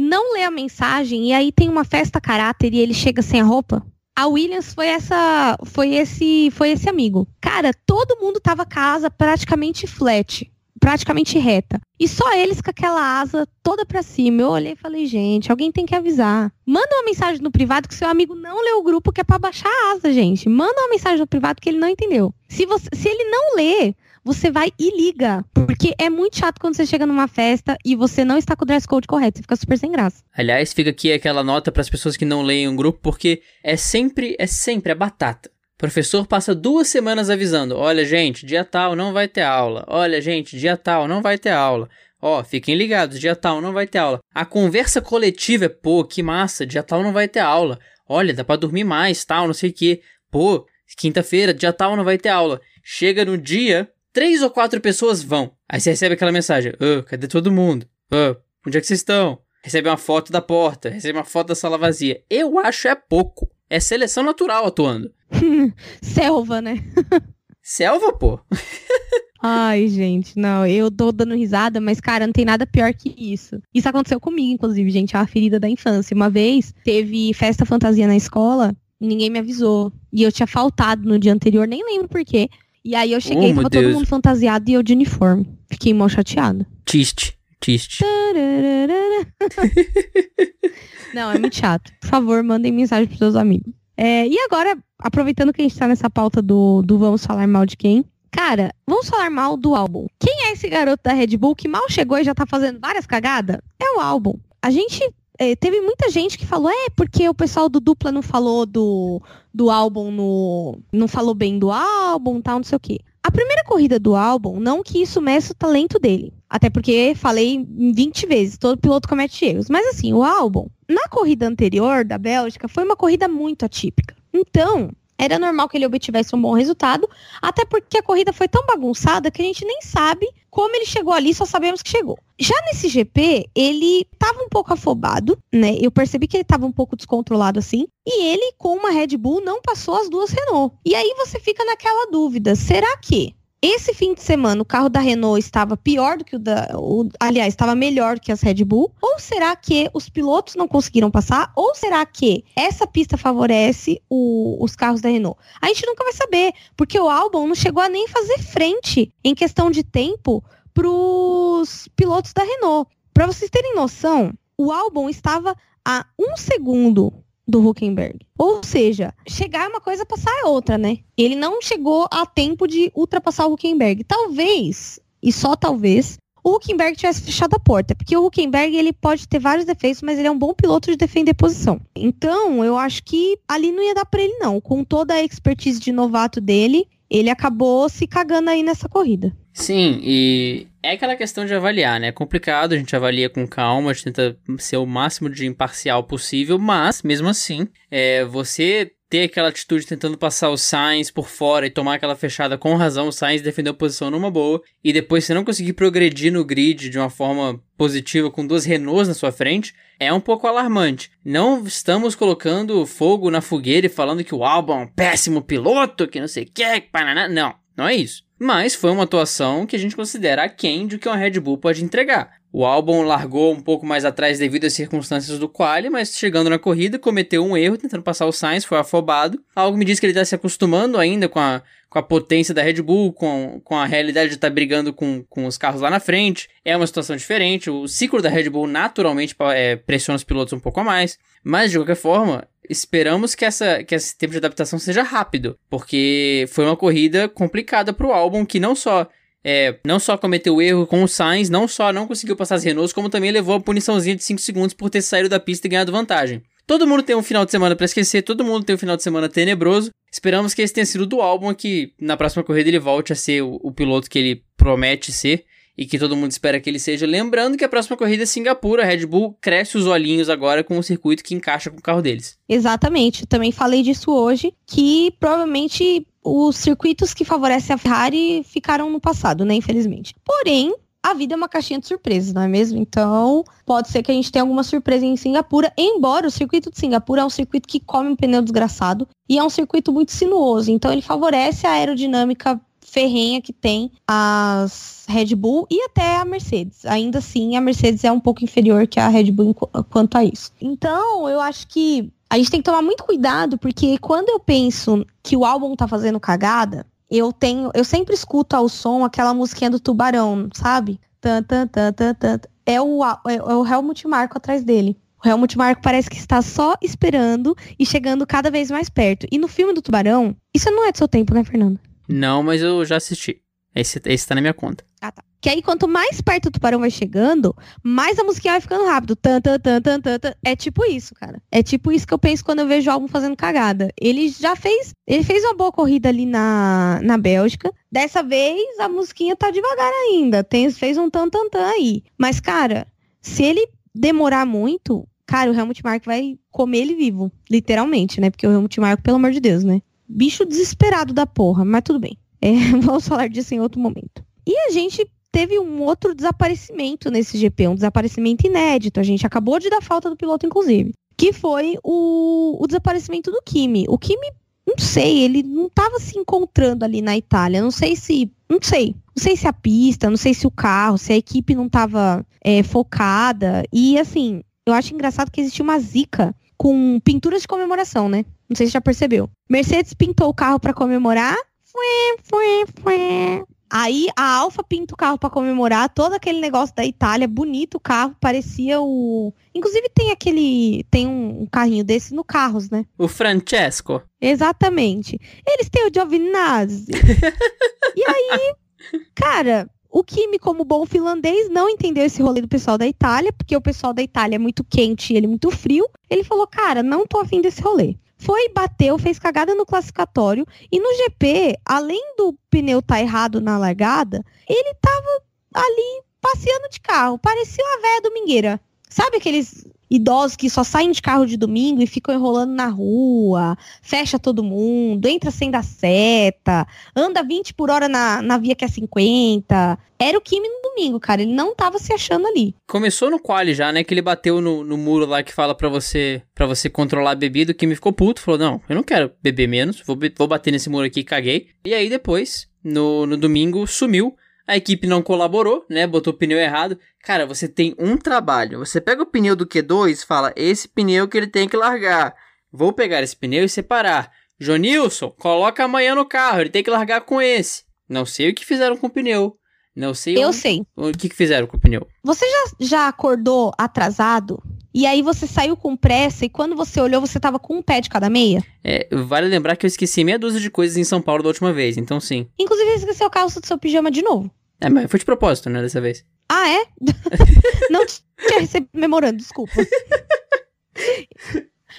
não lê a mensagem e aí tem uma festa caráter e ele chega sem a roupa? A Williams foi essa, foi esse, foi esse amigo. Cara, todo mundo tava com a asa praticamente flat, praticamente reta. E só eles com aquela asa toda pra cima. Eu olhei e falei, gente, alguém tem que avisar. Manda uma mensagem no privado que seu amigo não leu o grupo que é pra baixar a asa, gente. Manda uma mensagem no privado que ele não entendeu. Se, você, se ele não lê, você vai e liga. Porque é muito chato quando você chega numa festa e você não está com o dress code correto. Você fica super sem graça. Aliás, fica aqui aquela nota para as pessoas que não leem um grupo, porque é sempre, é sempre a batata. Professor passa duas semanas avisando: olha, gente, dia tal não vai ter aula. Olha, gente, dia tal não vai ter aula. Ó, fiquem ligados, dia tal não vai ter aula. A conversa coletiva é, pô, que massa, dia tal não vai ter aula. Olha, dá pra dormir mais, tal, não sei o quê. Pô, quinta-feira, dia tal não vai ter aula. Chega no dia, três ou quatro pessoas vão. Aí você recebe aquela mensagem: ah, cadê todo mundo? Ah, onde é que vocês estão? Recebe uma foto da porta, recebe uma foto da sala vazia. Eu acho é pouco. É seleção natural atuando. Selva, né? Selva, pô. Ai, gente, não, eu tô dando risada, mas, cara, não tem nada pior que isso. Isso aconteceu comigo, inclusive, gente, é uma ferida da infância. Uma vez teve festa fantasia na escola e ninguém me avisou. E eu tinha faltado no dia anterior, nem lembro por quê. E aí eu cheguei, oh, tava todo mundo fantasiado e eu de uniforme. Fiquei mal chateado. Triste, triste. não, é muito chato. Por favor, mandem mensagem pros seus amigos. É, e agora, aproveitando que a gente tá nessa pauta do, do Vamos Falar Mal de Quem, Cara, vamos falar mal do álbum. Quem é esse garoto da Red Bull que mal chegou e já tá fazendo várias cagadas? É o álbum. A gente. É, teve muita gente que falou, é, porque o pessoal do dupla não falou do, do álbum no. Não falou bem do álbum tal, não sei o quê. A primeira corrida do álbum, não que isso meça o talento dele. Até porque falei 20 vezes, todo piloto comete erros. Mas assim, o álbum, na corrida anterior da Bélgica, foi uma corrida muito atípica. Então, era normal que ele obtivesse um bom resultado, até porque a corrida foi tão bagunçada que a gente nem sabe como ele chegou ali, só sabemos que chegou. Já nesse GP, ele estava um pouco afobado, né? Eu percebi que ele estava um pouco descontrolado assim, e ele com uma Red Bull não passou as duas Renault. E aí você fica naquela dúvida, será que esse fim de semana o carro da Renault estava pior do que o da. O, aliás, estava melhor que as Red Bull? Ou será que os pilotos não conseguiram passar? Ou será que essa pista favorece o, os carros da Renault? A gente nunca vai saber, porque o Albon não chegou a nem fazer frente em questão de tempo para os pilotos da Renault. Para vocês terem noção, o Albon estava a um segundo do Huckenberg. Ou seja, chegar é uma coisa, passar é outra, né? Ele não chegou a tempo de ultrapassar o Huckenberg. Talvez, e só talvez, o Huckenberg tivesse fechado a porta, porque o Huckenberg ele pode ter vários defeitos, mas ele é um bom piloto de defender posição. Então, eu acho que ali não ia dar para ele não, com toda a expertise de novato dele, ele acabou se cagando aí nessa corrida. Sim, e é aquela questão de avaliar, né? É complicado, a gente avalia com calma, a gente tenta ser o máximo de imparcial possível, mas, mesmo assim, é, você ter aquela atitude tentando passar o Sainz por fora e tomar aquela fechada com razão, o Sainz defendeu a posição numa boa, e depois você não conseguir progredir no grid de uma forma positiva com duas Renaults na sua frente, é um pouco alarmante. Não estamos colocando fogo na fogueira e falando que o Albon é um péssimo piloto, que não sei o que. Não, não é isso. Mas foi uma atuação que a gente considera aquém do que uma Red Bull pode entregar. O álbum largou um pouco mais atrás devido às circunstâncias do quali, mas chegando na corrida cometeu um erro tentando passar o Sainz, foi afobado. Algo me diz que ele está se acostumando ainda com a, com a potência da Red Bull, com, com a realidade de estar tá brigando com, com os carros lá na frente. É uma situação diferente. O ciclo da Red Bull naturalmente é, pressiona os pilotos um pouco a mais. Mas, de qualquer forma, esperamos que, essa, que esse tempo de adaptação seja rápido. Porque foi uma corrida complicada para o álbum que não só é, não só cometeu erro com o Sainz, não só não conseguiu passar as Renaults, como também levou a puniçãozinha de 5 segundos por ter saído da pista e ganhado vantagem. Todo mundo tem um final de semana para esquecer, todo mundo tem um final de semana tenebroso. Esperamos que esse tenha sido do álbum que na próxima corrida ele volte a ser o, o piloto que ele promete ser e que todo mundo espera que ele seja. Lembrando que a próxima corrida é Singapura, a Red Bull cresce os olhinhos agora com o circuito que encaixa com o carro deles. Exatamente, também falei disso hoje, que provavelmente os circuitos que favorecem a Ferrari ficaram no passado, né, infelizmente. Porém, a vida é uma caixinha de surpresas, não é mesmo? Então, pode ser que a gente tenha alguma surpresa em Singapura, embora o circuito de Singapura é um circuito que come um pneu desgraçado e é um circuito muito sinuoso, então ele favorece a aerodinâmica ferrenha que tem as Red Bull e até a Mercedes. Ainda assim, a Mercedes é um pouco inferior que a Red Bull quanto a isso. Então, eu acho que a gente tem que tomar muito cuidado, porque quando eu penso que o álbum tá fazendo cagada, eu tenho, eu sempre escuto ao som aquela musiquinha do tubarão, sabe? Tan, tan, tan, tan, tan. É o, é, é o Helmut Marko atrás dele. O Helmut Marko parece que está só esperando e chegando cada vez mais perto. E no filme do Tubarão, isso não é do seu tempo, né, Fernando? Não, mas eu já assisti. Esse, esse tá na minha conta. Ah, tá. Que aí, quanto mais perto do tubarão vai chegando, mais a musiquinha vai ficando rápido. Tan, tan, tan, tan, tan, tan. É tipo isso, cara. É tipo isso que eu penso quando eu vejo o álbum fazendo cagada. Ele já fez. Ele fez uma boa corrida ali na, na Bélgica. Dessa vez, a musiquinha tá devagar ainda. Tem, fez um tan, tan, tan aí. Mas, cara, se ele demorar muito, cara, o Helmut Mark vai comer ele vivo. Literalmente, né? Porque o Helmut Mark, pelo amor de Deus, né? Bicho desesperado da porra, mas tudo bem. É, vamos falar disso em outro momento. E a gente teve um outro desaparecimento nesse GP, um desaparecimento inédito. A gente acabou de dar falta do piloto, inclusive. Que foi o, o desaparecimento do Kimi. O Kimi, não sei, ele não estava se encontrando ali na Itália. Não sei se. Não sei. Não sei se a pista, não sei se o carro, se a equipe não estava é, focada. E assim, eu acho engraçado que existia uma zica com pinturas de comemoração, né? Não sei se já percebeu. Mercedes pintou o carro para comemorar. Fui, fui, fui. Aí a Alfa pinta o carro para comemorar todo aquele negócio da Itália, bonito o carro, parecia o. Inclusive tem aquele. Tem um carrinho desse no Carros, né? O Francesco. Exatamente. Eles têm o Giovinazzi. e aí, cara, o Kimi, como bom finlandês, não entendeu esse rolê do pessoal da Itália, porque o pessoal da Itália é muito quente e ele é muito frio. Ele falou, cara, não tô afim desse rolê foi, bateu, fez cagada no classificatório. E no GP, além do pneu tá errado na largada, ele tava ali passeando de carro. Parecia uma velha domingueira. Sabe aqueles idosos que só saem de carro de domingo e ficam enrolando na rua, fecha todo mundo, entra sem dar seta, anda 20 por hora na, na via que é 50. Era o Kimi domingo, cara. Ele não tava se achando ali. Começou no quali já, né? Que ele bateu no, no muro lá que fala para você para você controlar a bebida. O Kimi ficou puto, falou: Não, eu não quero beber menos, vou, vou bater nesse muro aqui, caguei. E aí depois, no, no domingo, sumiu. A equipe não colaborou, né? Botou o pneu errado. Cara, você tem um trabalho. Você pega o pneu do Q2 e fala: esse pneu que ele tem que largar. Vou pegar esse pneu e separar. Jonilson, coloca amanhã no carro. Ele tem que largar com esse. Não sei o que fizeram com o pneu. Não sei. Eu onde... sei. O que, que fizeram com o pneu? Você já, já acordou atrasado? E aí você saiu com pressa e quando você olhou, você tava com um pé de cada meia? É, vale lembrar que eu esqueci meia dúzia de coisas em São Paulo da última vez, então sim. Inclusive, você esqueceu a calça do seu pijama de novo. É, mas foi de propósito, né, dessa vez. Ah, é? Não tinha recebido memorando, desculpa.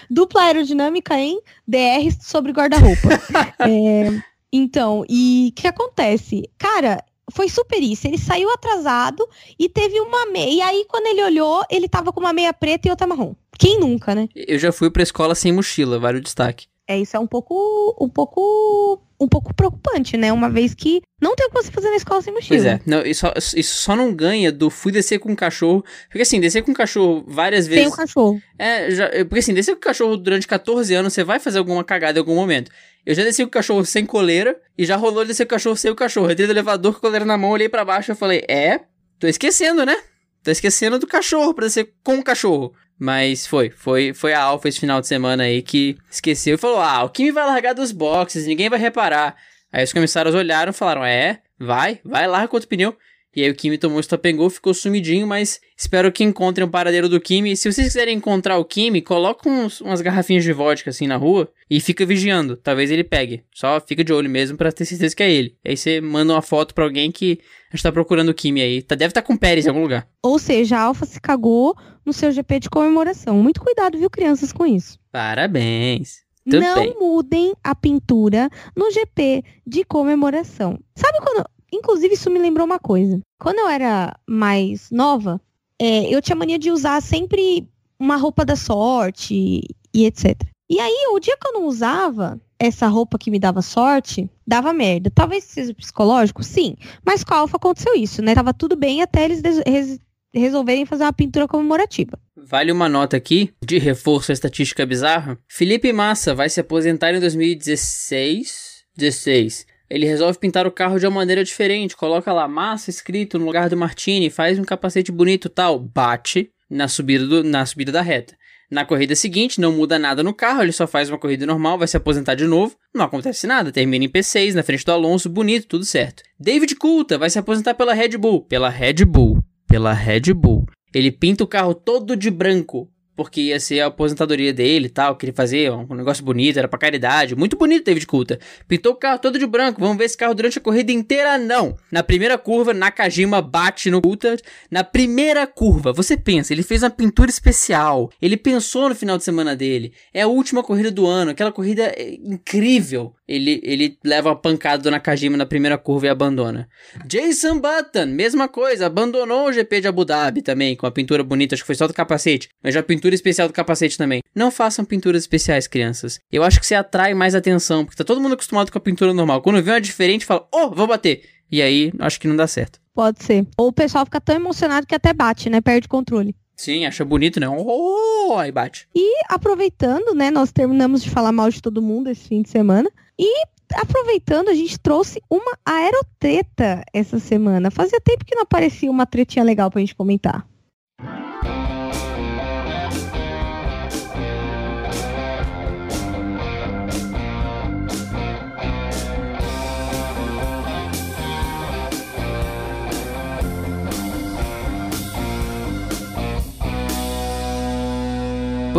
Dupla aerodinâmica em DR sobre guarda-roupa. é, então, e o que acontece? Cara, foi super isso. Ele saiu atrasado e teve uma meia. E aí, quando ele olhou, ele tava com uma meia preta e outra marrom. Quem nunca, né? Eu já fui pra escola sem mochila, vale o destaque. É, isso é um pouco, um pouco, um pouco preocupante, né? Uma vez que não tem o que você fazer na escola sem mochila. Pois é, não, isso, só, isso só não ganha do fui descer com um cachorro. Porque assim, descer com um cachorro várias vezes. Tem um cachorro. É, já, porque assim, descer com o cachorro durante 14 anos, você vai fazer alguma cagada em algum momento. Eu já desci com o cachorro sem coleira e já rolou descer com o cachorro sem o cachorro. Eu entrei no elevador com a coleira na mão, olhei para baixo e falei: É, tô esquecendo, né? Tô esquecendo do cachorro pra descer com o cachorro. Mas foi, foi, foi a Alfa esse final de semana aí que esqueceu e falou: Ah, o Kimi vai largar dos boxes, ninguém vai reparar. Aí os comissários olharam e falaram: É, vai, vai, larga com outro pneu. E aí o Kimi tomou estapengou, ficou sumidinho, mas espero que encontrem o paradeiro do Kimi. Se vocês quiserem encontrar o Kimi, coloca uns, umas garrafinhas de vodka assim na rua e fica vigiando. Talvez ele pegue. Só fica de olho mesmo para ter certeza que é ele. Aí você manda uma foto pra alguém que a gente tá procurando o Kimi aí. Tá, deve estar tá com o Pérez em algum lugar. Ou seja, a Alfa se cagou no seu GP de comemoração. Muito cuidado, viu, crianças, com isso. Parabéns. Tudo não bem. mudem a pintura no GP de comemoração. Sabe quando Inclusive, isso me lembrou uma coisa. Quando eu era mais nova, é, eu tinha mania de usar sempre uma roupa da sorte e etc. E aí, o dia que eu não usava essa roupa que me dava sorte, dava merda. Talvez seja psicológico, sim. Mas com a Alfa aconteceu isso, né? Tava tudo bem até eles res resolverem fazer uma pintura comemorativa. Vale uma nota aqui, de reforço à estatística bizarra. Felipe Massa vai se aposentar em 2016. 16 ele resolve pintar o carro de uma maneira diferente, coloca lá massa escrito no lugar do Martini, faz um capacete bonito tal, bate na subida, do, na subida da reta. Na corrida seguinte, não muda nada no carro, ele só faz uma corrida normal, vai se aposentar de novo, não acontece nada, termina em P6, na frente do Alonso, bonito, tudo certo. David Coulter vai se aposentar pela Red Bull, pela Red Bull, pela Red Bull. Ele pinta o carro todo de branco, porque ia ser a aposentadoria dele e tal, queria fazer um negócio bonito, era pra caridade. Muito bonito David Coulter. Pintou o carro todo de branco, vamos ver esse carro durante a corrida inteira? Não. Na primeira curva, Nakajima bate no Coulter. Na primeira curva, você pensa, ele fez uma pintura especial, ele pensou no final de semana dele, é a última corrida do ano, aquela corrida é incrível. Ele, ele leva uma pancada do Nakajima na primeira curva e abandona. Jason Button, mesma coisa, abandonou o GP de Abu Dhabi também, com a pintura bonita, acho que foi só do capacete, mas já pintura especial do capacete também. Não façam pinturas especiais, crianças. Eu acho que você atrai mais atenção, porque tá todo mundo acostumado com a pintura normal. Quando vê uma diferente, fala, oh, vou bater. E aí, acho que não dá certo. Pode ser. Ou o pessoal fica tão emocionado que até bate, né? Perde controle. Sim, acha bonito, né? Oh, aí bate. E aproveitando, né? Nós terminamos de falar mal de todo mundo esse fim de semana. E aproveitando, a gente trouxe uma aerotreta essa semana. Fazia tempo que não aparecia uma tretinha legal pra gente comentar.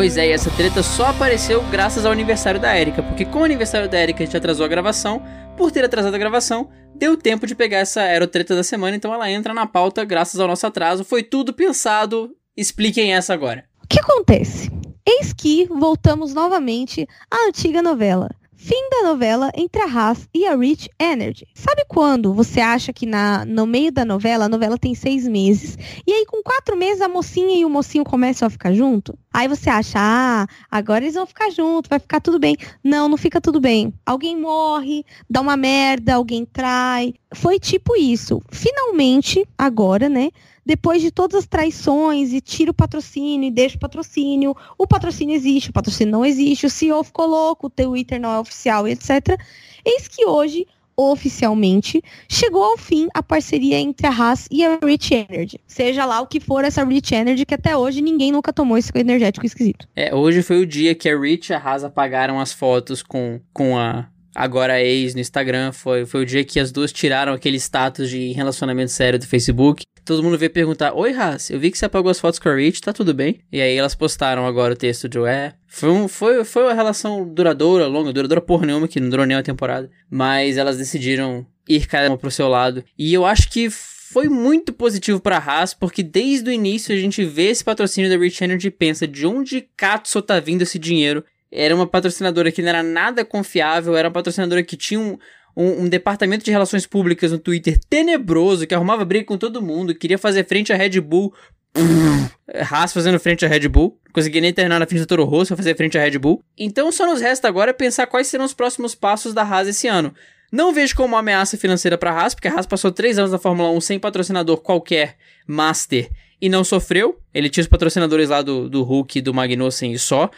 Pois é, e essa treta só apareceu graças ao aniversário da Erika, porque com o aniversário da Erika a gente atrasou a gravação, por ter atrasado a gravação, deu tempo de pegar essa aerotreta da semana, então ela entra na pauta graças ao nosso atraso, foi tudo pensado, expliquem essa agora. O que acontece? Eis que voltamos novamente à antiga novela. Fim da novela entre a Haas e a Rich Energy. Sabe quando você acha que na, no meio da novela, a novela tem seis meses, e aí com quatro meses a mocinha e o mocinho começam a ficar junto? Aí você acha, ah, agora eles vão ficar juntos, vai ficar tudo bem. Não, não fica tudo bem. Alguém morre, dá uma merda, alguém trai. Foi tipo isso. Finalmente, agora, né? Depois de todas as traições e tira o patrocínio e deixa o patrocínio, o patrocínio existe, o patrocínio não existe, o CEO ficou louco, o Twitter não é oficial, etc. Eis que hoje, oficialmente, chegou ao fim a parceria entre a Haas e a Rich Energy. Seja lá o que for essa Rich Energy, que até hoje ninguém nunca tomou esse energético esquisito. É, hoje foi o dia que a Rich e a Haas apagaram as fotos com, com a agora ex no Instagram. Foi, foi o dia que as duas tiraram aquele status de relacionamento sério do Facebook. Todo mundo veio perguntar: Oi, Haas, eu vi que você apagou as fotos com a Rich, tá tudo bem? E aí elas postaram agora o texto de É. Foi, um, foi, foi uma relação duradoura, longa, duradoura porra nenhuma, que não durou nem uma temporada. Mas elas decidiram ir cada uma pro seu lado. E eu acho que foi muito positivo para Haas, porque desde o início a gente vê esse patrocínio da Rich Energy e pensa de onde Katsu tá vindo esse dinheiro era uma patrocinadora que não era nada confiável, era uma patrocinadora que tinha um, um, um, departamento de relações públicas no Twitter tenebroso, que arrumava briga com todo mundo, queria fazer frente à Red Bull. Haas fazendo frente à Red Bull. Não conseguia nem terminar na frente do Toro Rosso fazer frente à Red Bull. Então só nos resta agora pensar quais serão os próximos passos da Haas esse ano. Não vejo como uma ameaça financeira para a Haas, porque a Haas passou três anos na Fórmula 1 sem patrocinador qualquer, master, e não sofreu. Ele tinha os patrocinadores lá do, do Hulk do Magnussen e só.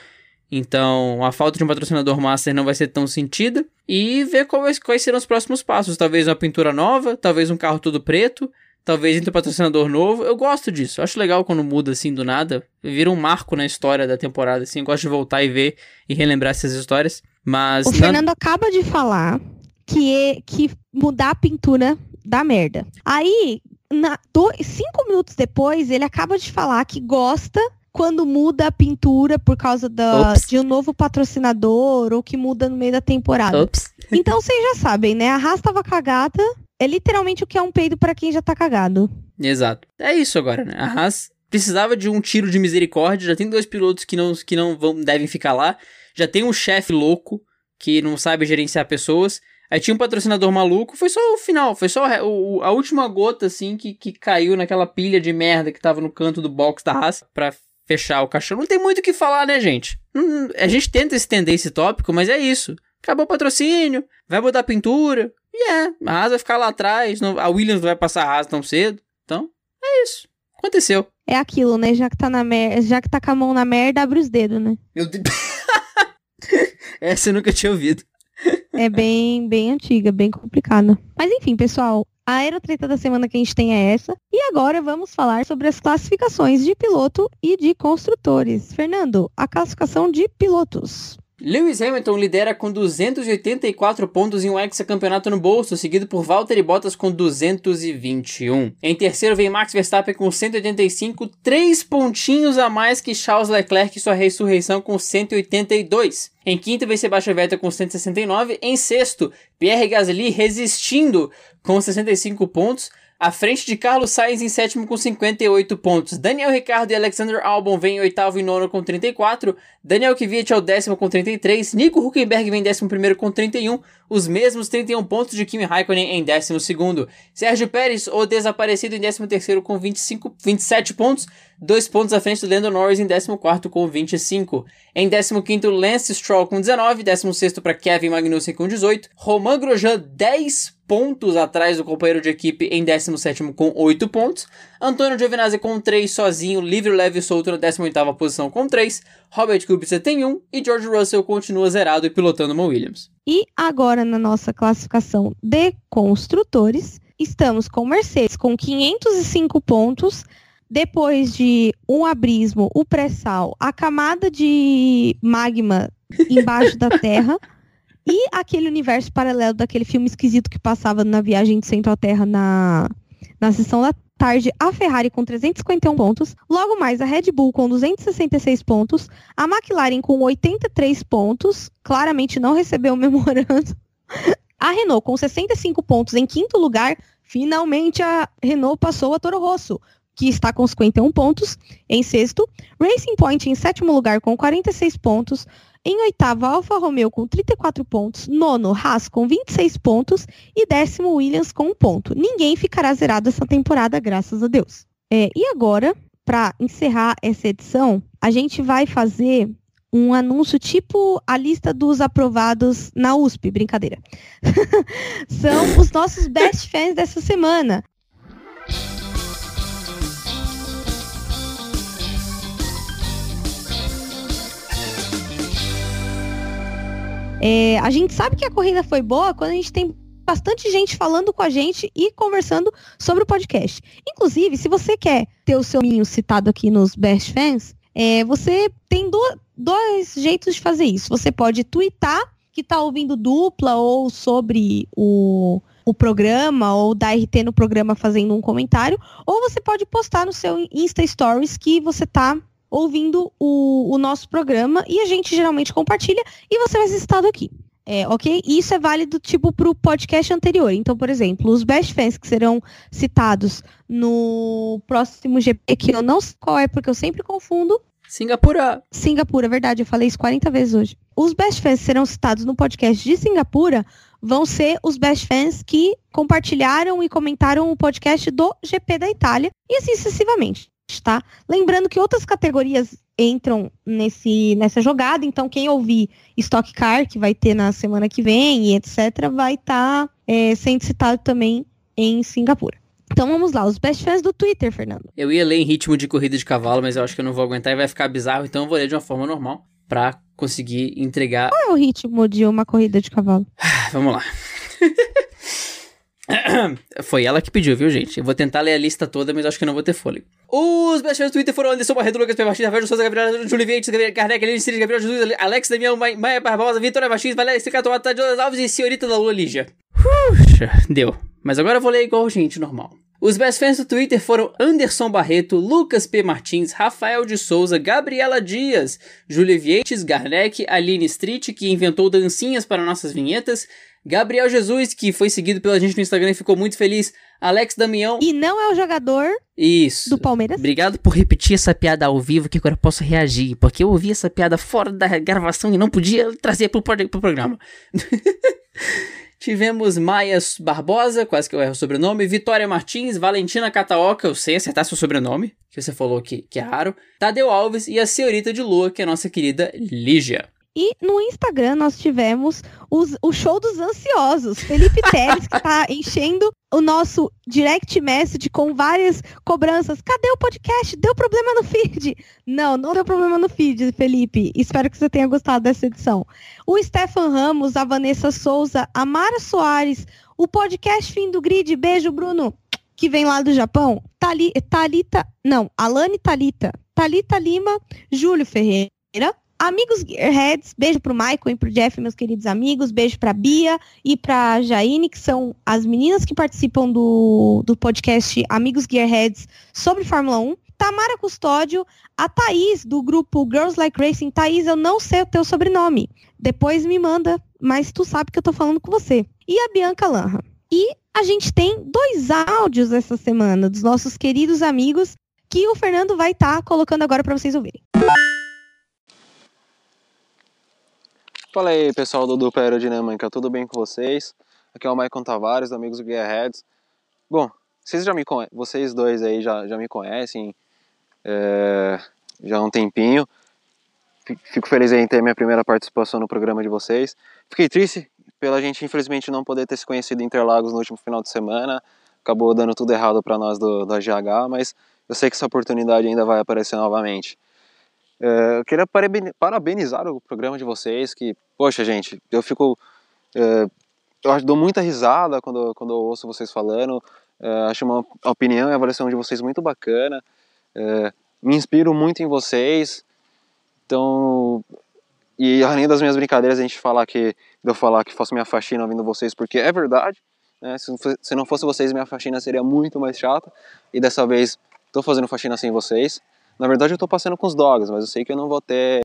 Então, a falta de um patrocinador master não vai ser tão sentida. E ver quais, quais serão os próximos passos. Talvez uma pintura nova, talvez um carro todo preto, talvez entre um patrocinador novo. Eu gosto disso. Eu acho legal quando muda assim do nada. Vira um marco na história da temporada, assim. Eu gosto de voltar e ver e relembrar essas histórias. Mas. O Fernando acaba de falar que, é, que mudar a pintura dá merda. Aí, na, dois, cinco minutos depois, ele acaba de falar que gosta quando muda a pintura por causa da, de um novo patrocinador ou que muda no meio da temporada. Ops. Então vocês já sabem, né? A Haas tava cagada. É literalmente o que é um peido para quem já tá cagado. Exato. É isso agora, né? A Haas precisava de um tiro de misericórdia. Já tem dois pilotos que não, que não vão, devem ficar lá. Já tem um chefe louco que não sabe gerenciar pessoas. Aí tinha um patrocinador maluco. Foi só o final, foi só a, a última gota, assim, que, que caiu naquela pilha de merda que tava no canto do box da Haas pra fechar o caixão. Não tem muito o que falar, né, gente? a gente tenta estender esse tópico, mas é isso. Acabou o patrocínio, vai mudar pintura. E é, a Haas vai ficar lá atrás, a Williams não vai passar a Haas tão cedo. Então, é isso. Aconteceu. É aquilo, né? Já que tá na merda, já que tá com a mão na merda, abre os dedos, né? Meu Deus. Essa eu nunca tinha ouvido. É bem, bem antiga, bem complicada. Mas enfim, pessoal, a aerotreta da semana que a gente tem é essa. E agora vamos falar sobre as classificações de piloto e de construtores. Fernando, a classificação de pilotos. Lewis Hamilton lidera com 284 pontos em um hexacampeonato no bolso, seguido por Valtteri Bottas com 221. Em terceiro vem Max Verstappen com 185, três pontinhos a mais que Charles Leclerc e sua ressurreição com 182. Em quinto vem Sebastian Vettel com 169. Em sexto, Pierre Gasly resistindo com 65 pontos à frente de Carlos Sainz em sétimo com 58 pontos. Daniel Ricciardo e Alexander Albon vêm em oitavo e nono com 34. Daniel Kvyat é o décimo com 33. Nico Huckenberg vem em décimo primeiro com 31. Os mesmos 31 pontos de Kimi Raikkonen em décimo segundo. Sérgio Pérez, o desaparecido, em décimo terceiro com 25, 27 pontos. Dois pontos à frente do Lando Norris em décimo quarto com 25. Em décimo quinto, Lance Stroll com 19. Décimo sexto para Kevin Magnussen com 18. Romain Grosjean, 10 pontos atrás do companheiro de equipe em 17 com 8 pontos. Antônio Giovinazzi com 3 sozinho, livre, leve e solto na 18 posição com 3. Robert Kubica tem 1 e George Russell continua zerado e pilotando uma Williams. E agora na nossa classificação de construtores, estamos com Mercedes com 505 pontos. Depois de um abismo, o pré-sal, a camada de magma embaixo da Terra. E aquele universo paralelo daquele filme esquisito que passava na viagem de centro à Terra na, na sessão da tarde, a Ferrari com 351 pontos. Logo mais, a Red Bull com 266 pontos. A McLaren com 83 pontos. Claramente não recebeu o memorando. A Renault com 65 pontos em quinto lugar. Finalmente a Renault passou a Toro Rosso, que está com 51 pontos em sexto. Racing Point em sétimo lugar com 46 pontos. Em oitavo, Alfa Romeo com 34 pontos. Nono, Haas com 26 pontos. E décimo, Williams com um ponto. Ninguém ficará zerado essa temporada, graças a Deus. É, e agora, para encerrar essa edição, a gente vai fazer um anúncio tipo a lista dos aprovados na USP, brincadeira. São os nossos best fans dessa semana. É, a gente sabe que a corrida foi boa quando a gente tem bastante gente falando com a gente e conversando sobre o podcast. Inclusive, se você quer ter o seu minho citado aqui nos Best Fans, é, você tem do, dois jeitos de fazer isso. Você pode twittar que está ouvindo dupla ou sobre o, o programa ou dar RT no programa fazendo um comentário, ou você pode postar no seu Insta Stories que você está ouvindo o, o nosso programa e a gente geralmente compartilha e você vai ser citado aqui. É, ok? E isso é válido, tipo, para o podcast anterior. Então, por exemplo, os best fans que serão citados no próximo GP, que eu não sei qual é, porque eu sempre confundo. Singapura! Singapura, verdade, eu falei isso 40 vezes hoje. Os best fans que serão citados no podcast de Singapura vão ser os best fans que compartilharam e comentaram o podcast do GP da Itália, e assim sucessivamente tá? Lembrando que outras categorias entram nesse, nessa jogada, então quem ouvir Stock Car, que vai ter na semana que vem e etc., vai estar tá, é, sendo citado também em Singapura. Então vamos lá, os best fans do Twitter, Fernando. Eu ia ler em ritmo de corrida de cavalo, mas eu acho que eu não vou aguentar e vai ficar bizarro, então eu vou ler de uma forma normal para conseguir entregar. Qual é o ritmo de uma corrida de cavalo? vamos lá. Foi ela que pediu, viu, gente? Eu vou tentar ler a lista toda, mas acho que não vou ter fôlego. Os best do Twitter foram Anderson Barreto, Lucas P. Martins, Rafael Souza, Gabriel Júlio Gabriel Kardec, Helene Cires, Gabriel Jesus, Alex Damião, Maia Barbosa, Vitória Martins, Valéria Stricato, Tadeu Alves e Senhorita da Lua Lígia. Puxa, deu. Mas agora eu vou ler igual gente normal. Os best fans do Twitter foram Anderson Barreto, Lucas P. Martins, Rafael de Souza, Gabriela Dias, Júlia Vieites, Garneck, Aline Street, que inventou dancinhas para nossas vinhetas, Gabriel Jesus, que foi seguido pela gente no Instagram e ficou muito feliz. Alex Damião. E não é o jogador Isso. do Palmeiras. Obrigado por repetir essa piada ao vivo, que agora eu posso reagir. Porque eu ouvi essa piada fora da gravação e não podia trazer pro, pro programa. Tivemos Maia Barbosa, quase que eu erro o sobrenome, Vitória Martins, Valentina Cataoca, eu sei acertar seu sobrenome, que você falou que, que é raro, Tadeu Alves e a senhorita de lua, que é a nossa querida Lígia. E no Instagram nós tivemos os, o show dos ansiosos. Felipe Teles, que está enchendo o nosso direct message com várias cobranças. Cadê o podcast? Deu problema no feed? Não, não deu problema no feed, Felipe. Espero que você tenha gostado dessa edição. O Stefan Ramos, a Vanessa Souza, a Mara Soares, o podcast Fim do Grid. Beijo, Bruno, que vem lá do Japão. Tali, Talita, não, Alane Talita. Talita Lima, Júlio Ferreira. Amigos Gearheads, beijo pro Michael e pro Jeff, meus queridos amigos. Beijo pra Bia e pra Jaine, que são as meninas que participam do, do podcast Amigos Gearheads sobre Fórmula 1. Tamara Custódio, a Thaís, do grupo Girls Like Racing. Thaís, eu não sei o teu sobrenome. Depois me manda, mas tu sabe que eu tô falando com você. E a Bianca Lanra. E a gente tem dois áudios essa semana dos nossos queridos amigos que o Fernando vai estar tá colocando agora para vocês ouvirem. Fala aí pessoal do Dupla Aerodinâmica, tudo bem com vocês? Aqui é o Maicon Tavares, do Amigos Gearheads. Bom, vocês, já me vocês dois aí já, já me conhecem é, já há um tempinho. Fico feliz em ter minha primeira participação no programa de vocês. Fiquei triste pela gente infelizmente não poder ter se conhecido em Interlagos no último final de semana. Acabou dando tudo errado para nós do, do GH, mas eu sei que essa oportunidade ainda vai aparecer novamente. É, eu queria parabenizar o programa de vocês, que, poxa, gente, eu fico. É, eu dou muita risada quando, quando eu ouço vocês falando. É, acho uma opinião e avaliação de vocês muito bacana. me inspiro muito em vocês. Então, e além das minhas brincadeiras, a gente falar que, eu falar que faço minha faxina ouvindo vocês, porque é verdade. Né? Se não fosse vocês, minha faxina seria muito mais chata. E dessa vez, estou fazendo faxina sem vocês. Na verdade eu tô passando com os dogs, mas eu sei que eu não vou ter...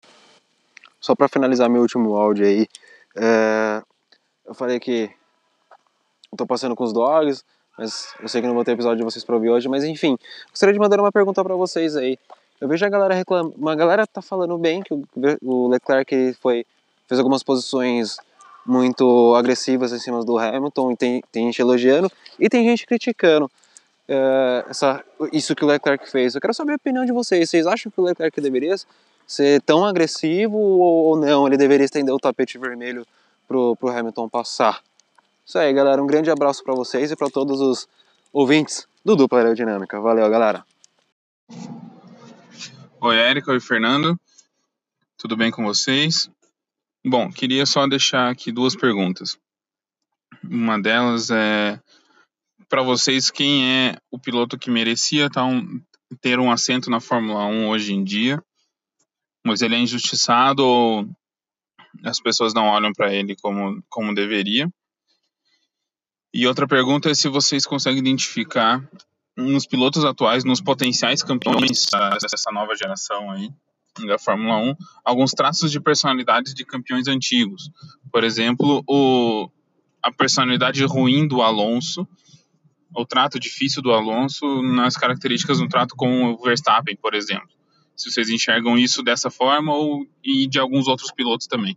Só para finalizar meu último áudio aí, é... eu falei que eu tô passando com os dogs, mas eu sei que não vou ter episódio de vocês pra ouvir hoje, mas enfim, gostaria de mandar uma pergunta para vocês aí. Eu vejo a galera reclamando, uma galera tá falando bem que o Leclerc foi, fez algumas posições muito agressivas em cima do Hamilton, e tem, tem gente elogiando e tem gente criticando é, essa, isso que o Leclerc fez. Eu quero saber a opinião de vocês. Vocês acham que o Leclerc deveria ser tão agressivo ou não? Ele deveria estender o tapete vermelho pro, pro Hamilton passar? Isso aí, galera. Um grande abraço para vocês e para todos os ouvintes do Dupla Aerodinâmica. Valeu, galera. Oi, Érica. Oi, Fernando. Tudo bem com vocês? Bom, queria só deixar aqui duas perguntas. Uma delas é para vocês quem é o piloto que merecia tá um, ter um assento na Fórmula 1 hoje em dia, mas ele é injustiçado ou as pessoas não olham para ele como, como deveria. E outra pergunta é se vocês conseguem identificar nos pilotos atuais, nos potenciais campeões dessa nova geração aí da Fórmula 1, alguns traços de personalidades de campeões antigos. Por exemplo, o, a personalidade ruim do Alonso o trato difícil do Alonso nas características no trato com o Verstappen, por exemplo. Se vocês enxergam isso dessa forma ou e de alguns outros pilotos também.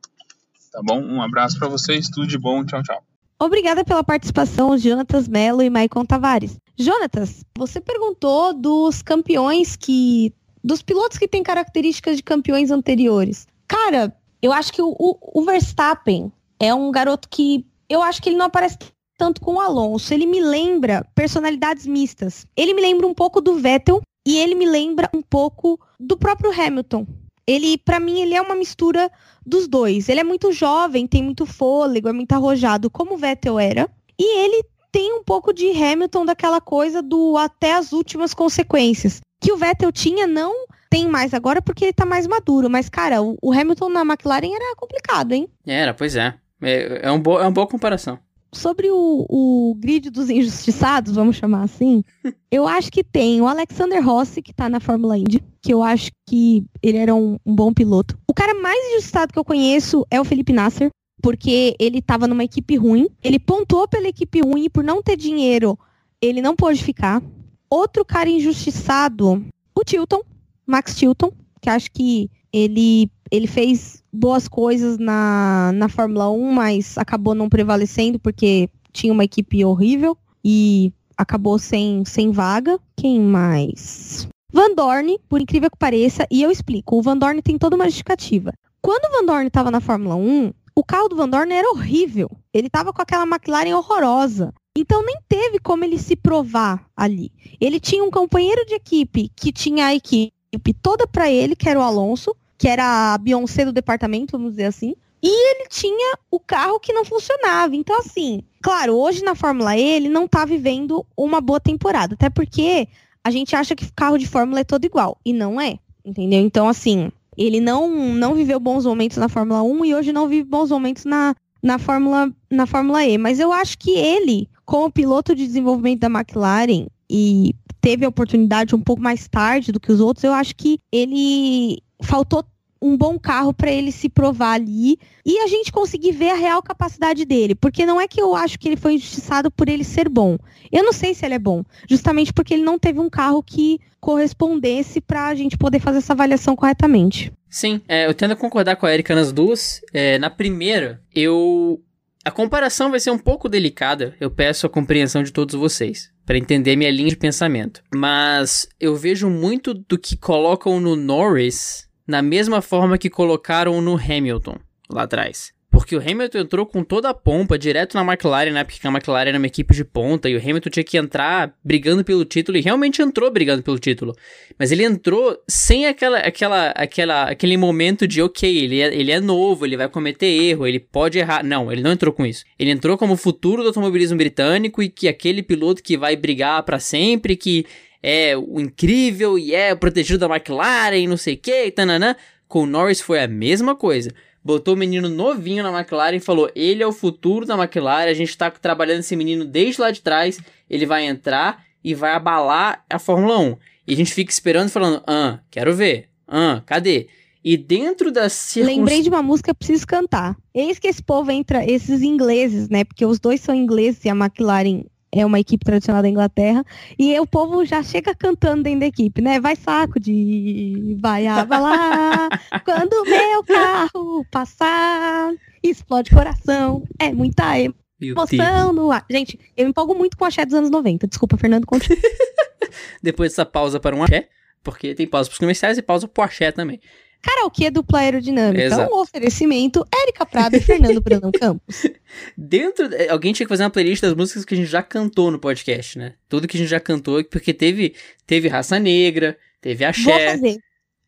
Tá bom? Um abraço para vocês, tudo de bom, tchau, tchau. Obrigada pela participação, Jonatas Mello e Maicon Tavares. Jonatas, você perguntou dos campeões que. dos pilotos que têm características de campeões anteriores. Cara, eu acho que o, o, o Verstappen é um garoto que. Eu acho que ele não aparece tanto com o Alonso. Ele me lembra personalidades mistas. Ele me lembra um pouco do Vettel e ele me lembra um pouco do próprio Hamilton. Ele, para mim, ele é uma mistura dos dois. Ele é muito jovem, tem muito fôlego, é muito arrojado, como o Vettel era. E ele tem um pouco de Hamilton daquela coisa do até as últimas consequências. Que o Vettel tinha, não tem mais agora porque ele tá mais maduro. Mas, cara, o, Hamilton na McLaren era complicado, hein? Era, pois é. É, é, um bo é uma boa comparação sobre o, o grid dos injustiçados, vamos chamar assim, eu acho que tem o Alexander Rossi, que tá na Fórmula Indy, que eu acho que ele era um, um bom piloto. O cara mais injustiçado que eu conheço é o Felipe Nasser, porque ele tava numa equipe ruim, ele pontuou pela equipe ruim e por não ter dinheiro, ele não pôde ficar. Outro cara injustiçado, o Tilton, Max Tilton, que acho que ele, ele fez boas coisas na, na Fórmula 1, mas acabou não prevalecendo porque tinha uma equipe horrível e acabou sem, sem vaga. Quem mais? Van Dorn, por incrível que pareça, e eu explico, o Van Dorn tem toda uma justificativa. Quando o Van Dorn estava na Fórmula 1, o carro do Van Dorn era horrível. Ele estava com aquela McLaren horrorosa. Então nem teve como ele se provar ali. Ele tinha um companheiro de equipe que tinha a equipe toda para ele, que era o Alonso, que era a Beyoncé do departamento, vamos dizer assim. E ele tinha o carro que não funcionava. Então, assim, claro, hoje na Fórmula E ele não tá vivendo uma boa temporada. Até porque a gente acha que carro de Fórmula é todo igual. E não é. Entendeu? Então, assim, Ele não, não viveu bons momentos na Fórmula 1 e hoje não vive bons momentos na, na, Fórmula, na Fórmula E. Mas eu acho que ele, como piloto de desenvolvimento da McLaren, e teve a oportunidade um pouco mais tarde do que os outros, eu acho que ele faltou um bom carro para ele se provar ali e a gente conseguir ver a real capacidade dele. Porque não é que eu acho que ele foi injustiçado por ele ser bom. Eu não sei se ele é bom, justamente porque ele não teve um carro que correspondesse para a gente poder fazer essa avaliação corretamente. Sim, é, eu tendo a concordar com a Erika nas duas. É, na primeira, eu. A comparação vai ser um pouco delicada. Eu peço a compreensão de todos vocês para entender minha linha de pensamento. Mas eu vejo muito do que colocam no Norris na mesma forma que colocaram no Hamilton lá atrás. Porque o Hamilton entrou com toda a pompa direto na McLaren, né? Porque a McLaren era uma equipe de ponta e o Hamilton tinha que entrar brigando pelo título e realmente entrou brigando pelo título. Mas ele entrou sem aquela, aquela, aquela, aquele momento de ok, ele é, ele é novo, ele vai cometer erro, ele pode errar. Não, ele não entrou com isso. Ele entrou como futuro do automobilismo britânico e que aquele piloto que vai brigar para sempre, que é o incrível e é o protegido da McLaren, não sei o que, tananã. Com o Norris foi a mesma coisa. Botou o menino novinho na McLaren e falou: ele é o futuro da McLaren, a gente tá trabalhando esse menino desde lá de trás, ele vai entrar e vai abalar a Fórmula 1. E a gente fica esperando falando: ah, quero ver, ah, cadê? E dentro das. Lembrei de uma música, preciso cantar. Eis que esse povo entra, esses ingleses, né? Porque os dois são ingleses e a McLaren é uma equipe tradicional da Inglaterra, e o povo já chega cantando dentro da equipe, né? Vai saco de vai abalar, quando meu carro passar, explode coração, é muita emoção no ar. Gente, eu me empolgo muito com o axé dos anos 90, desculpa, Fernando, continua. Depois dessa pausa para um axé, porque tem pausa para os comerciais e pausa para o axé também. Karaokê dupla aerodinâmica. Exato. Um oferecimento, Érica Prado e Fernando Brandão Campos. Dentro. Alguém tinha que fazer uma playlist das músicas que a gente já cantou no podcast, né? Tudo que a gente já cantou, porque teve, teve Raça Negra, teve Axé. Vou fazer.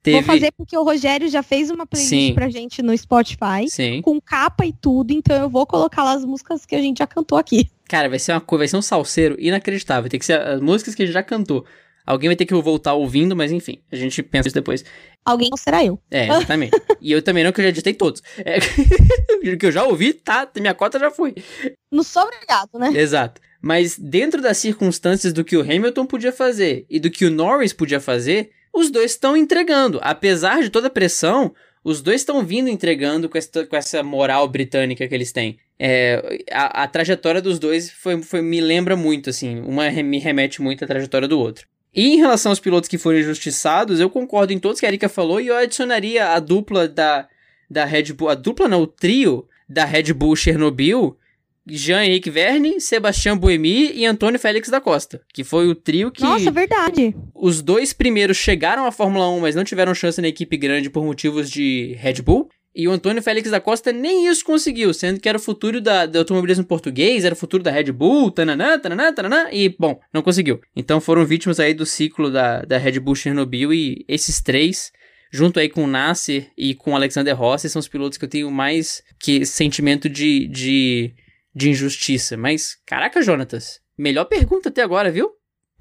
Teve... Vou fazer porque o Rogério já fez uma playlist Sim. pra gente no Spotify. Sim. Com capa e tudo, então eu vou colocar lá as músicas que a gente já cantou aqui. Cara, vai ser uma vai ser um salseiro inacreditável. Tem que ser as músicas que a gente já cantou. Alguém vai ter que voltar ouvindo, mas enfim, a gente pensa isso depois. Alguém não será eu. É, exatamente. e eu também não, que eu já editei todos. É, o que eu já ouvi, tá, minha cota já foi. Não sou obrigado, né? Exato. Mas dentro das circunstâncias do que o Hamilton podia fazer e do que o Norris podia fazer, os dois estão entregando. Apesar de toda a pressão, os dois estão vindo entregando com essa, com essa moral britânica que eles têm. É, a, a, trajetória dos dois foi, foi, me lembra muito, assim. Uma me remete muito à trajetória do outro. E em relação aos pilotos que foram injustiçados, eu concordo em todos que a Erika falou e eu adicionaria a dupla da, da Red Bull, a dupla não, o trio da Red Bull Chernobyl, Jean-Henrique Verne, Sebastião Buemi e Antônio Félix da Costa, que foi o trio que... Nossa, verdade! Os dois primeiros chegaram à Fórmula 1, mas não tiveram chance na equipe grande por motivos de Red Bull. E o Antônio Félix da Costa nem isso conseguiu, sendo que era o futuro da, do automobilismo português, era o futuro da Red Bull, tananã, tananã, tananã, e, bom, não conseguiu. Então foram vítimas aí do ciclo da, da Red Bull Chernobyl e esses três, junto aí com o Nasser e com o Alexander Rossi, são os pilotos que eu tenho mais que sentimento de, de, de injustiça. Mas, caraca, Jonatas, melhor pergunta até agora, viu?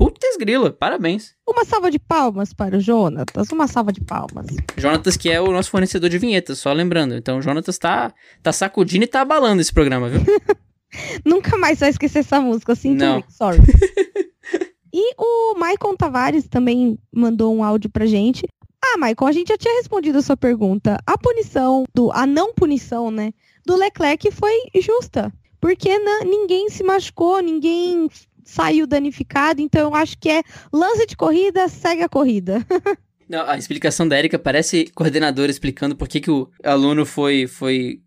Putz grila, parabéns. Uma salva de palmas para o Jonatas, uma salva de palmas. Jonatas que é o nosso fornecedor de vinhetas, só lembrando. Então o Jonatas tá, tá sacudindo e tá abalando esse programa, viu? Nunca mais vai esquecer essa música, sinto Não. sorry. e o Maicon Tavares também mandou um áudio pra gente. Ah, Maicon, a gente já tinha respondido a sua pergunta. A punição, do, a não punição, né, do Leclerc foi justa. Porque na, ninguém se machucou, ninguém saiu danificado, então eu acho que é lance de corrida, segue a corrida. Não, a explicação da Erika parece coordenador explicando por que, que o aluno foi, foi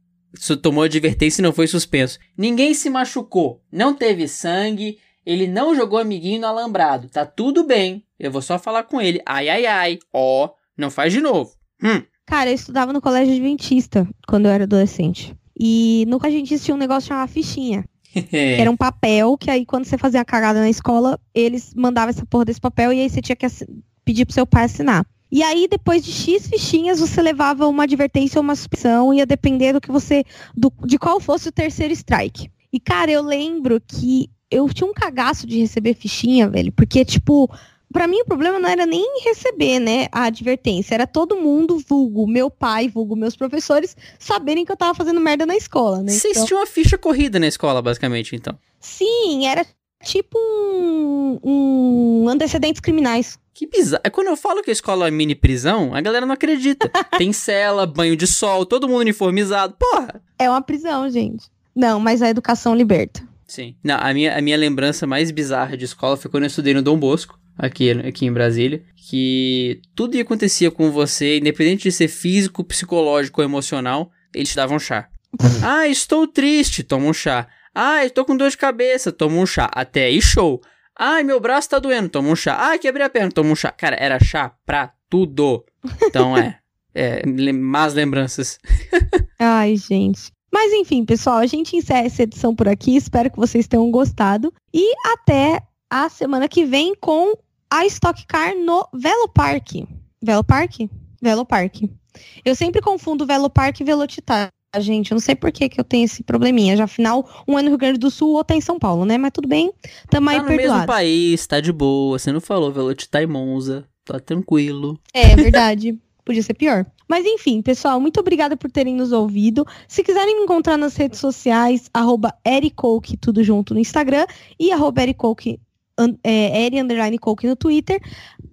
tomou advertência e não foi suspenso. Ninguém se machucou, não teve sangue, ele não jogou amiguinho no alambrado. Tá tudo bem. Eu vou só falar com ele. Ai, ai, ai. Ó, não faz de novo. Hum. Cara, eu estudava no colégio adventista quando eu era adolescente. E no colégio adventista tinha um negócio chamado fichinha. Era um papel que aí quando você fazia a cagada na escola, eles mandavam essa porra desse papel e aí você tinha que pedir pro seu pai assinar. E aí, depois de X fichinhas, você levava uma advertência ou uma suspensão, ia depender do que você. Do, de qual fosse o terceiro strike. E, cara, eu lembro que eu tinha um cagaço de receber fichinha, velho, porque, tipo, Para mim o problema não era nem receber, né, a advertência, era todo mundo, vulgo meu pai, vulgo meus professores, saberem que eu tava fazendo merda na escola, né? Vocês então... tinham uma ficha corrida na escola, basicamente, então. Sim, era tipo um, um antecedentes criminais. Que bizarro. É quando eu falo que a escola é mini prisão, a galera não acredita. Tem cela, banho de sol, todo mundo uniformizado. Porra! É uma prisão, gente. Não, mas a educação liberta. Sim. Não, a minha, a minha lembrança mais bizarra de escola foi quando eu estudei no Dom Bosco, aqui, aqui em Brasília, que tudo que acontecia com você, independente de ser físico, psicológico ou emocional, eles te davam chá. ah, estou triste, toma um chá. Ah, estou com dor de cabeça, toma um chá. Até aí, show. Ai, meu braço tá doendo, toma um chá. Ai, quebrei a perna, toma um chá. Cara, era chá pra tudo. Então é. é más lembranças. Ai, gente. Mas enfim, pessoal, a gente encerra essa edição por aqui. Espero que vocês tenham gostado. E até a semana que vem com a Stock Car no Velo Park. Velo Park? Velo Park. Eu sempre confundo Velo Park e Velocitar gente. Eu não sei por que, que eu tenho esse probleminha. Já afinal, um é no Rio Grande do Sul, outro é em São Paulo, né? Mas tudo bem, tamo aí tá no mesmo país, tá de boa. Você não falou Velocitar e Monza. Tá tranquilo. É, verdade. Podia ser pior. Mas enfim, pessoal, muito obrigada por terem nos ouvido. Se quiserem me encontrar nas redes sociais, arroba tudo junto no Instagram, e arroba Ericoke, é, Underline no Twitter.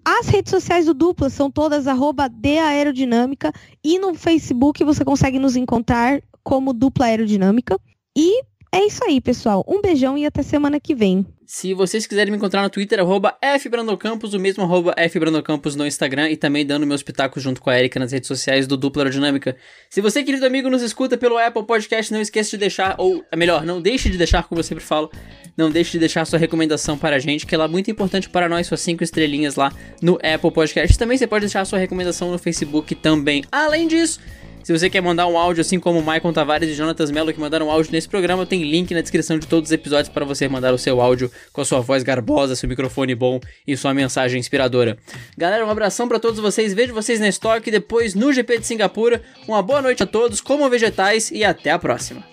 As redes sociais do Dupla são todas arroba aerodinâmica e no Facebook você consegue nos encontrar como Dupla Aerodinâmica. E é isso aí, pessoal. Um beijão e até semana que vem. Se vocês quiserem me encontrar no Twitter, arroba FBrandocampos, o mesmo arroba FBrandocampos no Instagram e também dando meus pitacos junto com a Erika nas redes sociais do Dupla Aerodinâmica. Se você, querido amigo, nos escuta pelo Apple Podcast, não esqueça de deixar, ou é melhor, não deixe de deixar, como eu sempre falo, não deixe de deixar sua recomendação para a gente, que ela é muito importante para nós, suas cinco estrelinhas lá no Apple Podcast. Também você pode deixar sua recomendação no Facebook também. Além disso, se você quer mandar um áudio, assim como o Maicon Tavares e Jonatas Mello que mandaram um áudio nesse programa, tem link na descrição de todos os episódios para você mandar o seu áudio com a sua voz garbosa, seu microfone bom e sua mensagem inspiradora. Galera, um abração para todos vocês, vejo vocês na Stock depois no GP de Singapura. Uma boa noite a todos, comam vegetais e até a próxima.